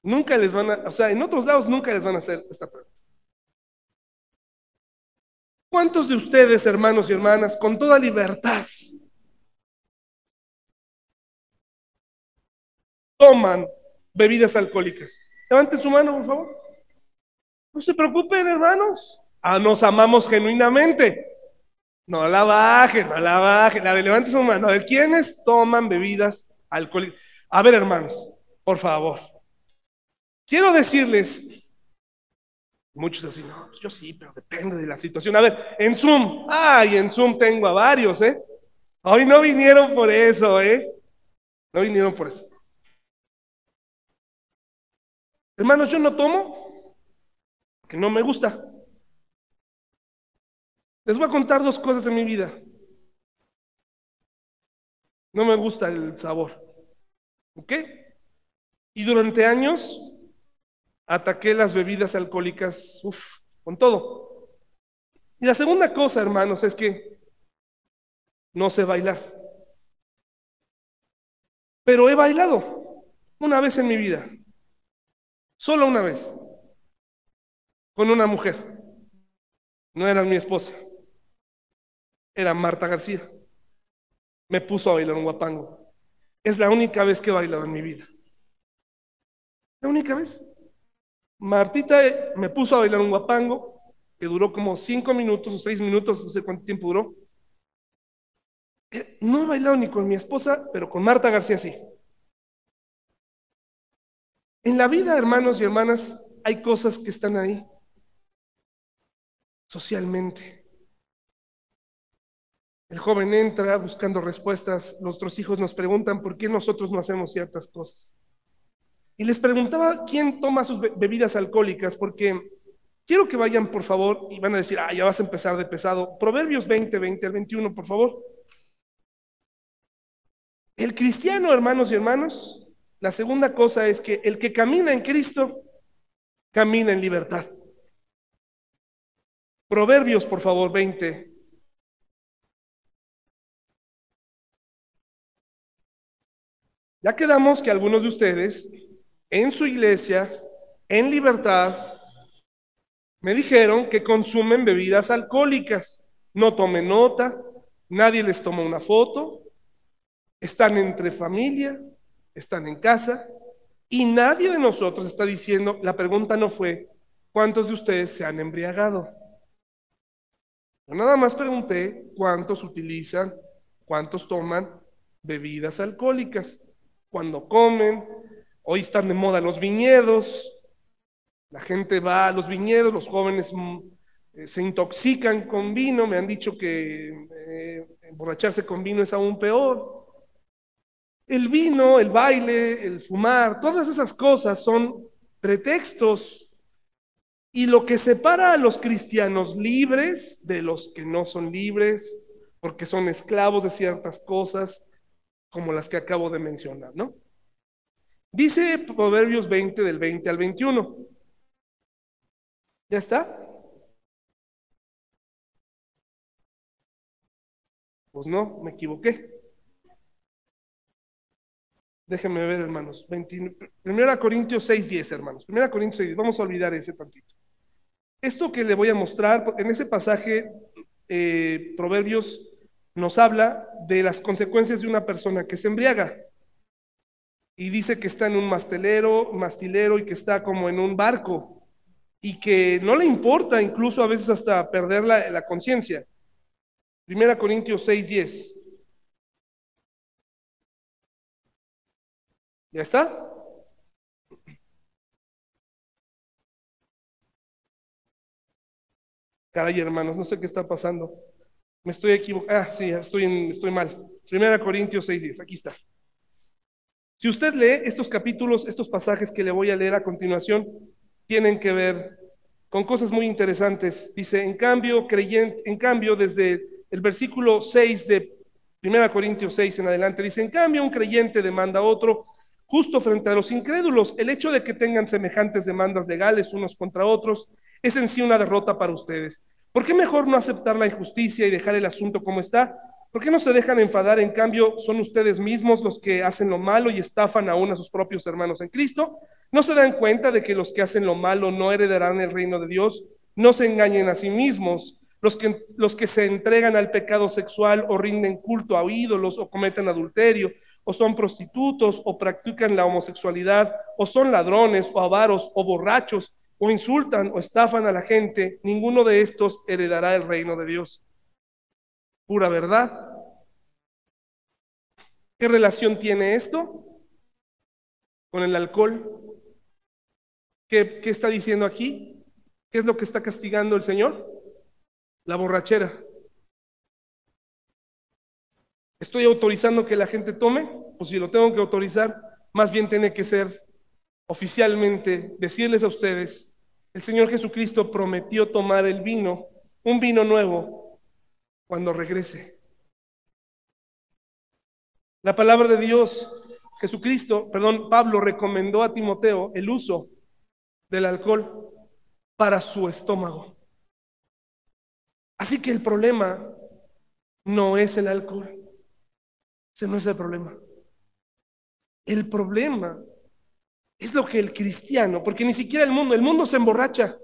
Nunca les van a, o sea, en otros lados nunca les van a hacer esta pregunta. ¿Cuántos de ustedes, hermanos y hermanas, con toda libertad, toman bebidas alcohólicas? Levanten su mano, por favor. No se preocupen, hermanos. Ah, nos amamos genuinamente. No la bajen, no la bajen. A ver, levanten su mano. Ver, ¿quiénes toman bebidas alcohólicas? A ver, hermanos, por favor. Quiero decirles, muchos así, no, pues yo sí, pero depende de la situación. A ver, en Zoom, ay, en Zoom tengo a varios, ¿eh? Hoy no vinieron por eso, ¿eh? No vinieron por eso. Hermanos, yo no tomo, que no me gusta. Les voy a contar dos cosas de mi vida. No me gusta el sabor. ¿Ok? Y durante años ataqué las bebidas alcohólicas, uff, con todo. Y la segunda cosa, hermanos, es que no sé bailar. Pero he bailado una vez en mi vida, solo una vez, con una mujer. No era mi esposa, era Marta García. Me puso a bailar un guapango. Es la única vez que he bailado en mi vida. La única vez. Martita eh, me puso a bailar un guapango que duró como cinco minutos o seis minutos, no sé cuánto tiempo duró. Eh, no he bailado ni con mi esposa, pero con Marta García sí. En la vida, hermanos y hermanas, hay cosas que están ahí socialmente. El joven entra buscando respuestas, nuestros hijos nos preguntan por qué nosotros no hacemos ciertas cosas. Y les preguntaba quién toma sus bebidas alcohólicas, porque Quiero que vayan, por favor, y van a decir, ah, ya vas a empezar de pesado. Proverbios 20, 20 al 21, por favor. El cristiano, hermanos y hermanos, la segunda cosa es que el que camina en Cristo, camina en libertad. Proverbios, por favor, 20. Ya quedamos que algunos de ustedes en su iglesia, en libertad, me dijeron que consumen bebidas alcohólicas. No tomen nota, nadie les toma una foto, están entre familia, están en casa y nadie de nosotros está diciendo, la pregunta no fue, ¿cuántos de ustedes se han embriagado? Yo nada más pregunté cuántos utilizan, cuántos toman bebidas alcohólicas, cuando comen, hoy están de moda los viñedos, la gente va a los viñedos, los jóvenes mm, eh, se intoxican con vino, me han dicho que eh, emborracharse con vino es aún peor. El vino, el baile, el fumar, todas esas cosas son pretextos. Y lo que separa a los cristianos libres de los que no son libres, porque son esclavos de ciertas cosas, como las que acabo de mencionar, ¿no? Dice Proverbios 20 del 20 al 21. ¿Ya está? Pues no, me equivoqué. Déjenme ver, hermanos. Primera Corintios 6, 10, hermanos. Primera Corintios 6, vamos a olvidar ese tantito. Esto que le voy a mostrar, en ese pasaje, eh, Proverbios nos habla de las consecuencias de una persona que se embriaga. Y dice que está en un mastelero, mastilero y que está como en un barco y que no le importa incluso a veces hasta perder la, conciencia. Primera Corintios 6, 10. ¿Ya está? Caray, hermanos, no sé qué está pasando. Me estoy equivocando. Ah, sí, estoy, estoy mal. Primera Corintios 6, 10. Aquí está. Si usted lee estos capítulos, estos pasajes que le voy a leer a continuación, tienen que ver con cosas muy interesantes. Dice, en cambio, creyente, en cambio, desde el versículo 6 de 1 Corintios 6 en adelante, dice, en cambio, un creyente demanda a otro justo frente a los incrédulos. El hecho de que tengan semejantes demandas legales unos contra otros es en sí una derrota para ustedes. ¿Por qué mejor no aceptar la injusticia y dejar el asunto como está? ¿Por qué no se dejan enfadar? En cambio, son ustedes mismos los que hacen lo malo y estafan aún a sus propios hermanos en Cristo. ¿No se dan cuenta de que los que hacen lo malo no heredarán el reino de Dios? No se engañen a sí mismos. Los que, los que se entregan al pecado sexual o rinden culto a ídolos o cometen adulterio o son prostitutos o practican la homosexualidad o son ladrones o avaros o borrachos o insultan o estafan a la gente, ninguno de estos heredará el reino de Dios. Pura verdad. ¿Qué relación tiene esto con el alcohol? ¿Qué, está diciendo aquí? ¿Qué es lo que está castigando el Señor? La borrachera. ¿Estoy autorizando que la gente tome? Pues si lo tengo que autorizar, más bien tiene que ser oficialmente decirles a ustedes, el Señor Jesucristo prometió tomar el vino, un vino nuevo, cuando regrese. La palabra de Dios, Jesucristo, perdón, Pablo recomendó a Timoteo el uso del alcohol para su estómago. Así que el problema no es el alcohol. Ese no es el problema. El problema es lo que el cristiano, porque ni siquiera el mundo, el mundo se emborracha.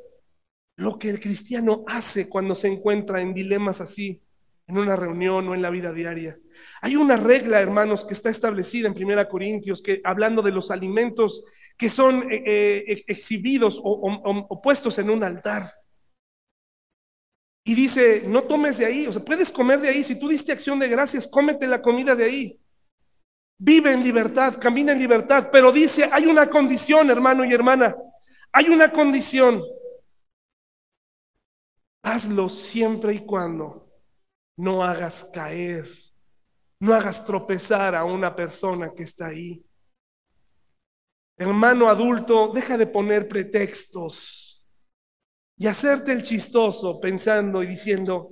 Lo que el cristiano hace cuando se encuentra en dilemas así, en una reunión o en la vida diaria. Hay una regla, hermanos, que está establecida en Primera Corintios, que hablando de los alimentos que son eh, eh, exhibidos o, puestos en un altar. Y dice, no tomes de ahí, o sea, puedes comer de ahí. Si tú diste acción de gracias, cómete la comida de ahí. Vive en libertad, camina en libertad. Pero dice, hay una condición, hermano y hermana. Hay una condición. Hazlo siempre y cuando no hagas caer, no hagas tropezar a una persona que está ahí. Hermano adulto, deja de poner pretextos. y hacerte el chistoso pensando y diciendo,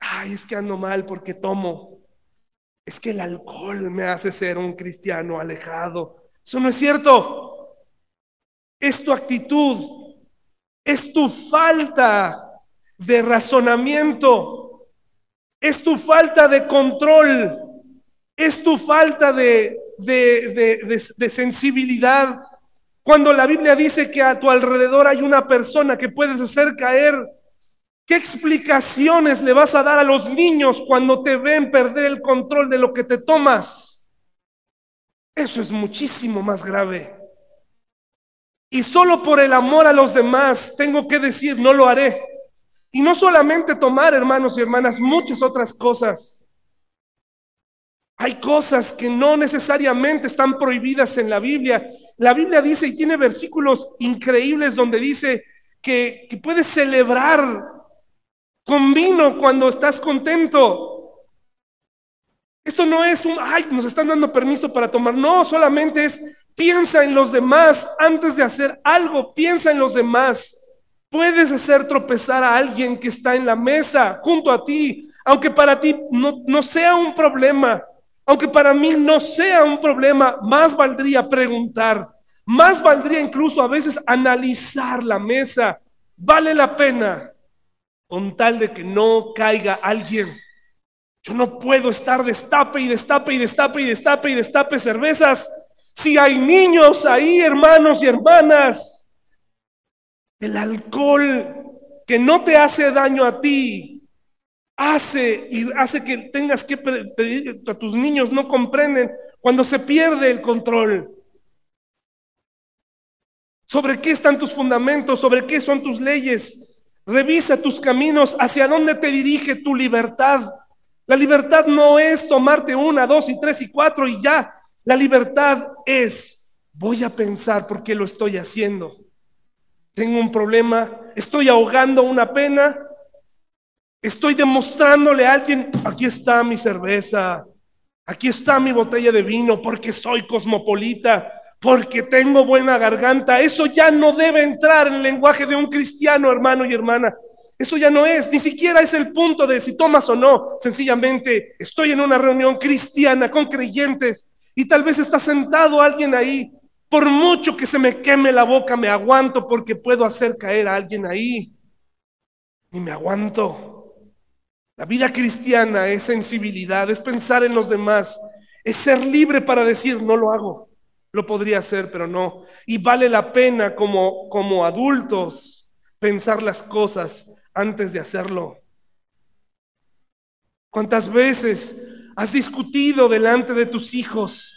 ay, es que ando mal porque tomo. Es que el alcohol me hace ser un cristiano alejado. Eso no es cierto. Es tu actitud, es tu falta de razonamiento, es tu falta de control, es tu falta de, de, sensibilidad. Cuando la Biblia dice que a tu alrededor hay una persona que puedes hacer caer, ¿qué explicaciones le vas a dar a los niños cuando te ven perder el control de lo que te tomas? Eso es muchísimo más grave. Y solo por el amor a los demás tengo que decir, no lo haré. Y no solamente tomar, hermanos y hermanas, muchas otras cosas. Hay cosas que no necesariamente están prohibidas en la Biblia. La Biblia dice y tiene versículos increíbles donde dice que, puedes celebrar con vino cuando estás contento. Esto no es un, ay, nos están dando permiso para tomar. No, solamente es piensa en los demás antes de hacer algo, piensa en los demás. Puedes hacer tropezar a alguien que está en la mesa junto a ti, aunque para ti no, no sea un problema. Aunque para mí no sea un problema, más valdría preguntar, más valdría incluso a veces analizar la mesa. Vale la pena con tal de que no caiga alguien. Yo no puedo estar destape y destape y destape y destape y destape cervezas. Si hay niños ahí, hermanos y hermanas, el alcohol que no te hace daño a ti, hace y hace que tengas que pedir a tus niños no comprenden cuando se pierde el control. ¿Sobre qué están tus fundamentos? ¿Sobre qué son tus leyes? Revisa tus caminos, hacia dónde te dirige tu libertad. La libertad no es tomarte una, dos y tres y cuatro y ya. La libertad es, voy a pensar por qué lo estoy haciendo. Tengo un problema, estoy ahogando una pena, Estoy demostrándole a alguien, aquí está mi cerveza, aquí está mi botella de vino, porque soy cosmopolita, porque tengo buena garganta. Eso ya no debe entrar en el lenguaje de un cristiano, hermano y hermana. Eso ya no es, ni siquiera es el punto de si tomas o no. Sencillamente estoy en una reunión cristiana con creyentes y tal vez está sentado alguien ahí. Por mucho que se me queme la boca, me aguanto porque puedo hacer caer a alguien ahí. Y me aguanto. La vida cristiana es sensibilidad, es pensar en los demás, es ser libre para decir, no lo hago. Lo podría hacer, pero no. Y vale la pena como, como adultos pensar las cosas antes de hacerlo. ¿Cuántas veces has discutido delante de tus hijos?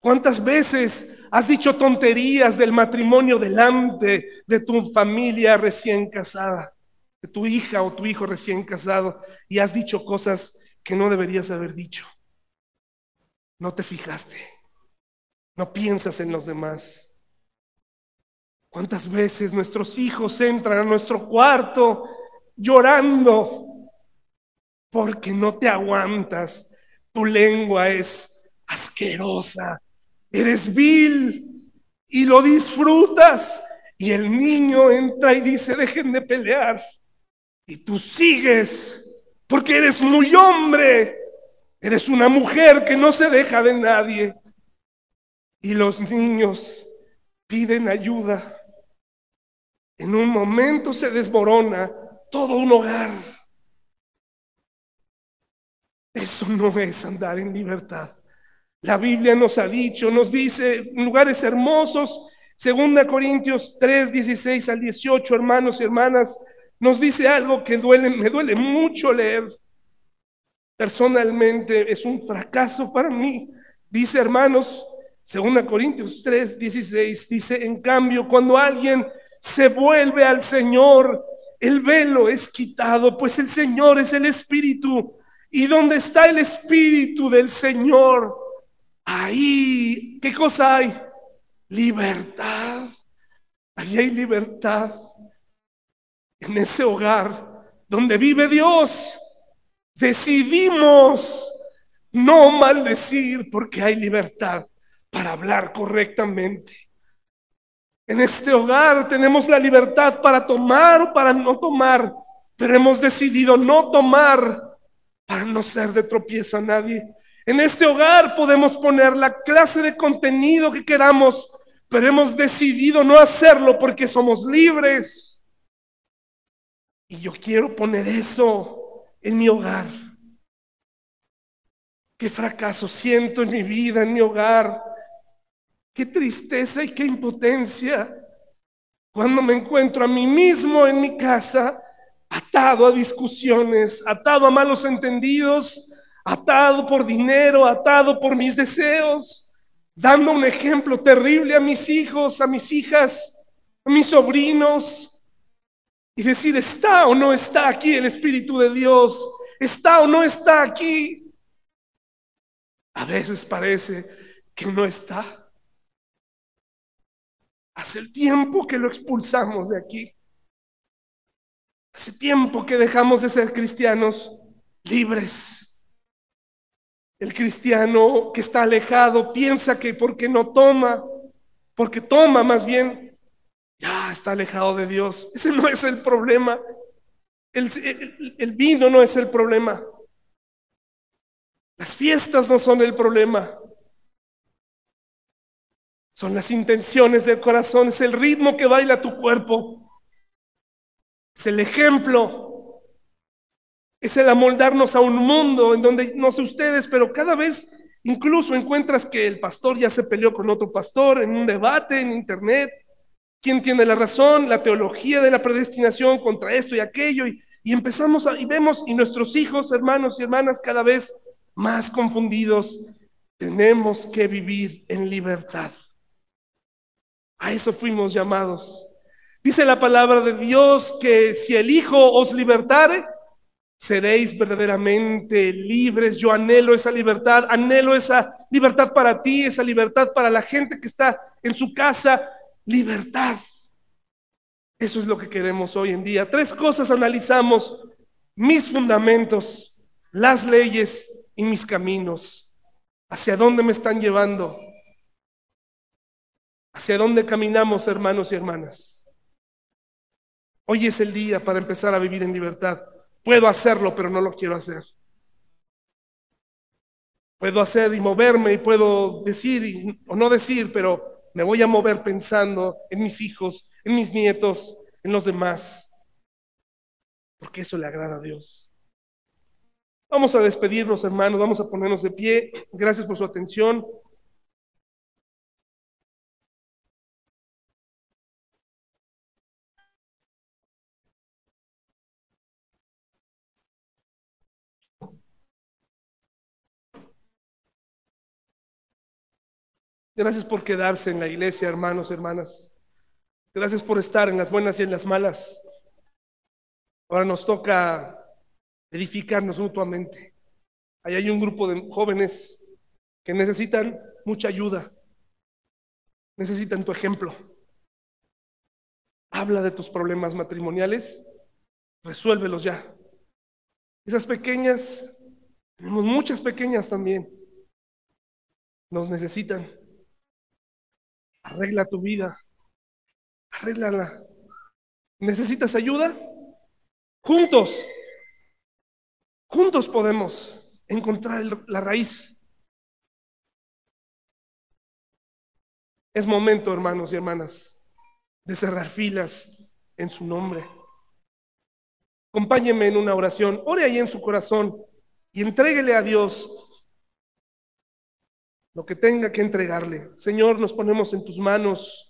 ¿Cuántas veces has dicho tonterías del matrimonio delante de tu familia recién casada? de tu hija o tu hijo recién casado y has dicho cosas que no deberías haber dicho. No te fijaste. No piensas en los demás. ¿Cuántas veces nuestros hijos entran a nuestro cuarto llorando porque no te aguantas? Tu lengua es asquerosa, eres vil y lo disfrutas. Y el niño entra y dice, dejen de pelear. Y tú sigues porque eres muy hombre. Eres una mujer que no se deja de nadie. Y los niños piden ayuda. En un momento se desmorona todo un hogar. Eso no es andar en libertad. La Biblia nos ha dicho, nos dice lugares hermosos, Segunda Corintios 3, 16 al 18, hermanos y hermanas, nos dice algo que duele, me duele mucho leer. Personalmente es un fracaso para mí. Dice, hermanos, 2 Corintios 3, 16, dice, en cambio, cuando alguien se vuelve al Señor, el velo es quitado, pues el Señor es el Espíritu. Y donde está el Espíritu del Señor, ahí, ¿qué cosa hay? Libertad. Ahí hay libertad en ese hogar donde vive Dios, decidimos no maldecir porque hay libertad para hablar correctamente. En este hogar tenemos la libertad para tomar o para no tomar, pero hemos decidido no tomar para no ser de tropiezo a nadie. En este hogar podemos poner la clase de contenido que queramos, pero hemos decidido no hacerlo porque somos libres. Y yo quiero poner eso en mi hogar. Qué fracaso siento en mi vida, en mi hogar. Qué tristeza y qué impotencia cuando me encuentro a mí mismo en mi casa atado a discusiones, atado a malos entendidos, atado por dinero, atado por mis deseos, dando un ejemplo terrible a mis hijos, a mis hijas, a mis sobrinos, y decir, ¿está o no está aquí el Espíritu de Dios? ¿Está o no está aquí? A veces parece que no está. Hace tiempo que lo expulsamos de aquí. Hace tiempo que dejamos de ser cristianos libres. El cristiano que está alejado piensa que porque no toma, porque toma más bien, ya está alejado de Dios. Ese no es el problema. El, vino no es el problema. Las fiestas no son el problema. Son las intenciones del corazón, es el ritmo que baila tu cuerpo. Es el ejemplo. Es el amoldarnos a un mundo en donde, no sé ustedes, pero cada vez incluso encuentras que el pastor ya se peleó con otro pastor en un debate en internet. ¿Quién tiene la razón? La teología de la predestinación contra esto y aquello. Y, empezamos a, y vemos, y nuestros hijos, hermanos y hermanas, cada vez más confundidos. Tenemos que vivir en libertad. A eso fuimos llamados. Dice la palabra de Dios que si el Hijo os libertare, seréis verdaderamente libres. Yo anhelo esa libertad, anhelo esa libertad para ti, esa libertad para la gente que está en su casa. Libertad. Eso es lo que queremos hoy en día. Tres cosas analizamos. Mis fundamentos, las leyes y mis caminos. ¿Hacia dónde me están llevando? ¿Hacia dónde caminamos, hermanos y hermanas? Hoy es el día para empezar a vivir en libertad. Puedo hacerlo, pero no lo quiero hacer. Puedo hacer y moverme y puedo decir o no decir, pero me voy a mover pensando en mis hijos, en mis nietos, en los demás. Porque eso le agrada a Dios. Vamos a despedirnos, hermanos, vamos a ponernos de pie. Gracias por su atención. Gracias por quedarse en la iglesia, hermanos, hermanas. Gracias por estar en las buenas y en las malas. Ahora nos toca edificarnos mutuamente. Ahí hay un grupo de jóvenes que necesitan mucha ayuda. Necesitan tu ejemplo. Habla de tus problemas matrimoniales, resuélvelos ya. Esas pequeñas, tenemos muchas pequeñas también, nos necesitan. Arregla tu vida. Arréglala. ¿Necesitas ayuda? Juntos. Juntos podemos encontrar la raíz. Es momento, hermanos y hermanas, de cerrar filas en su nombre. Acompáñenme en una oración. Ore ahí en su corazón y entréguele a Dios lo que tenga que entregarle. Señor, nos ponemos en tus manos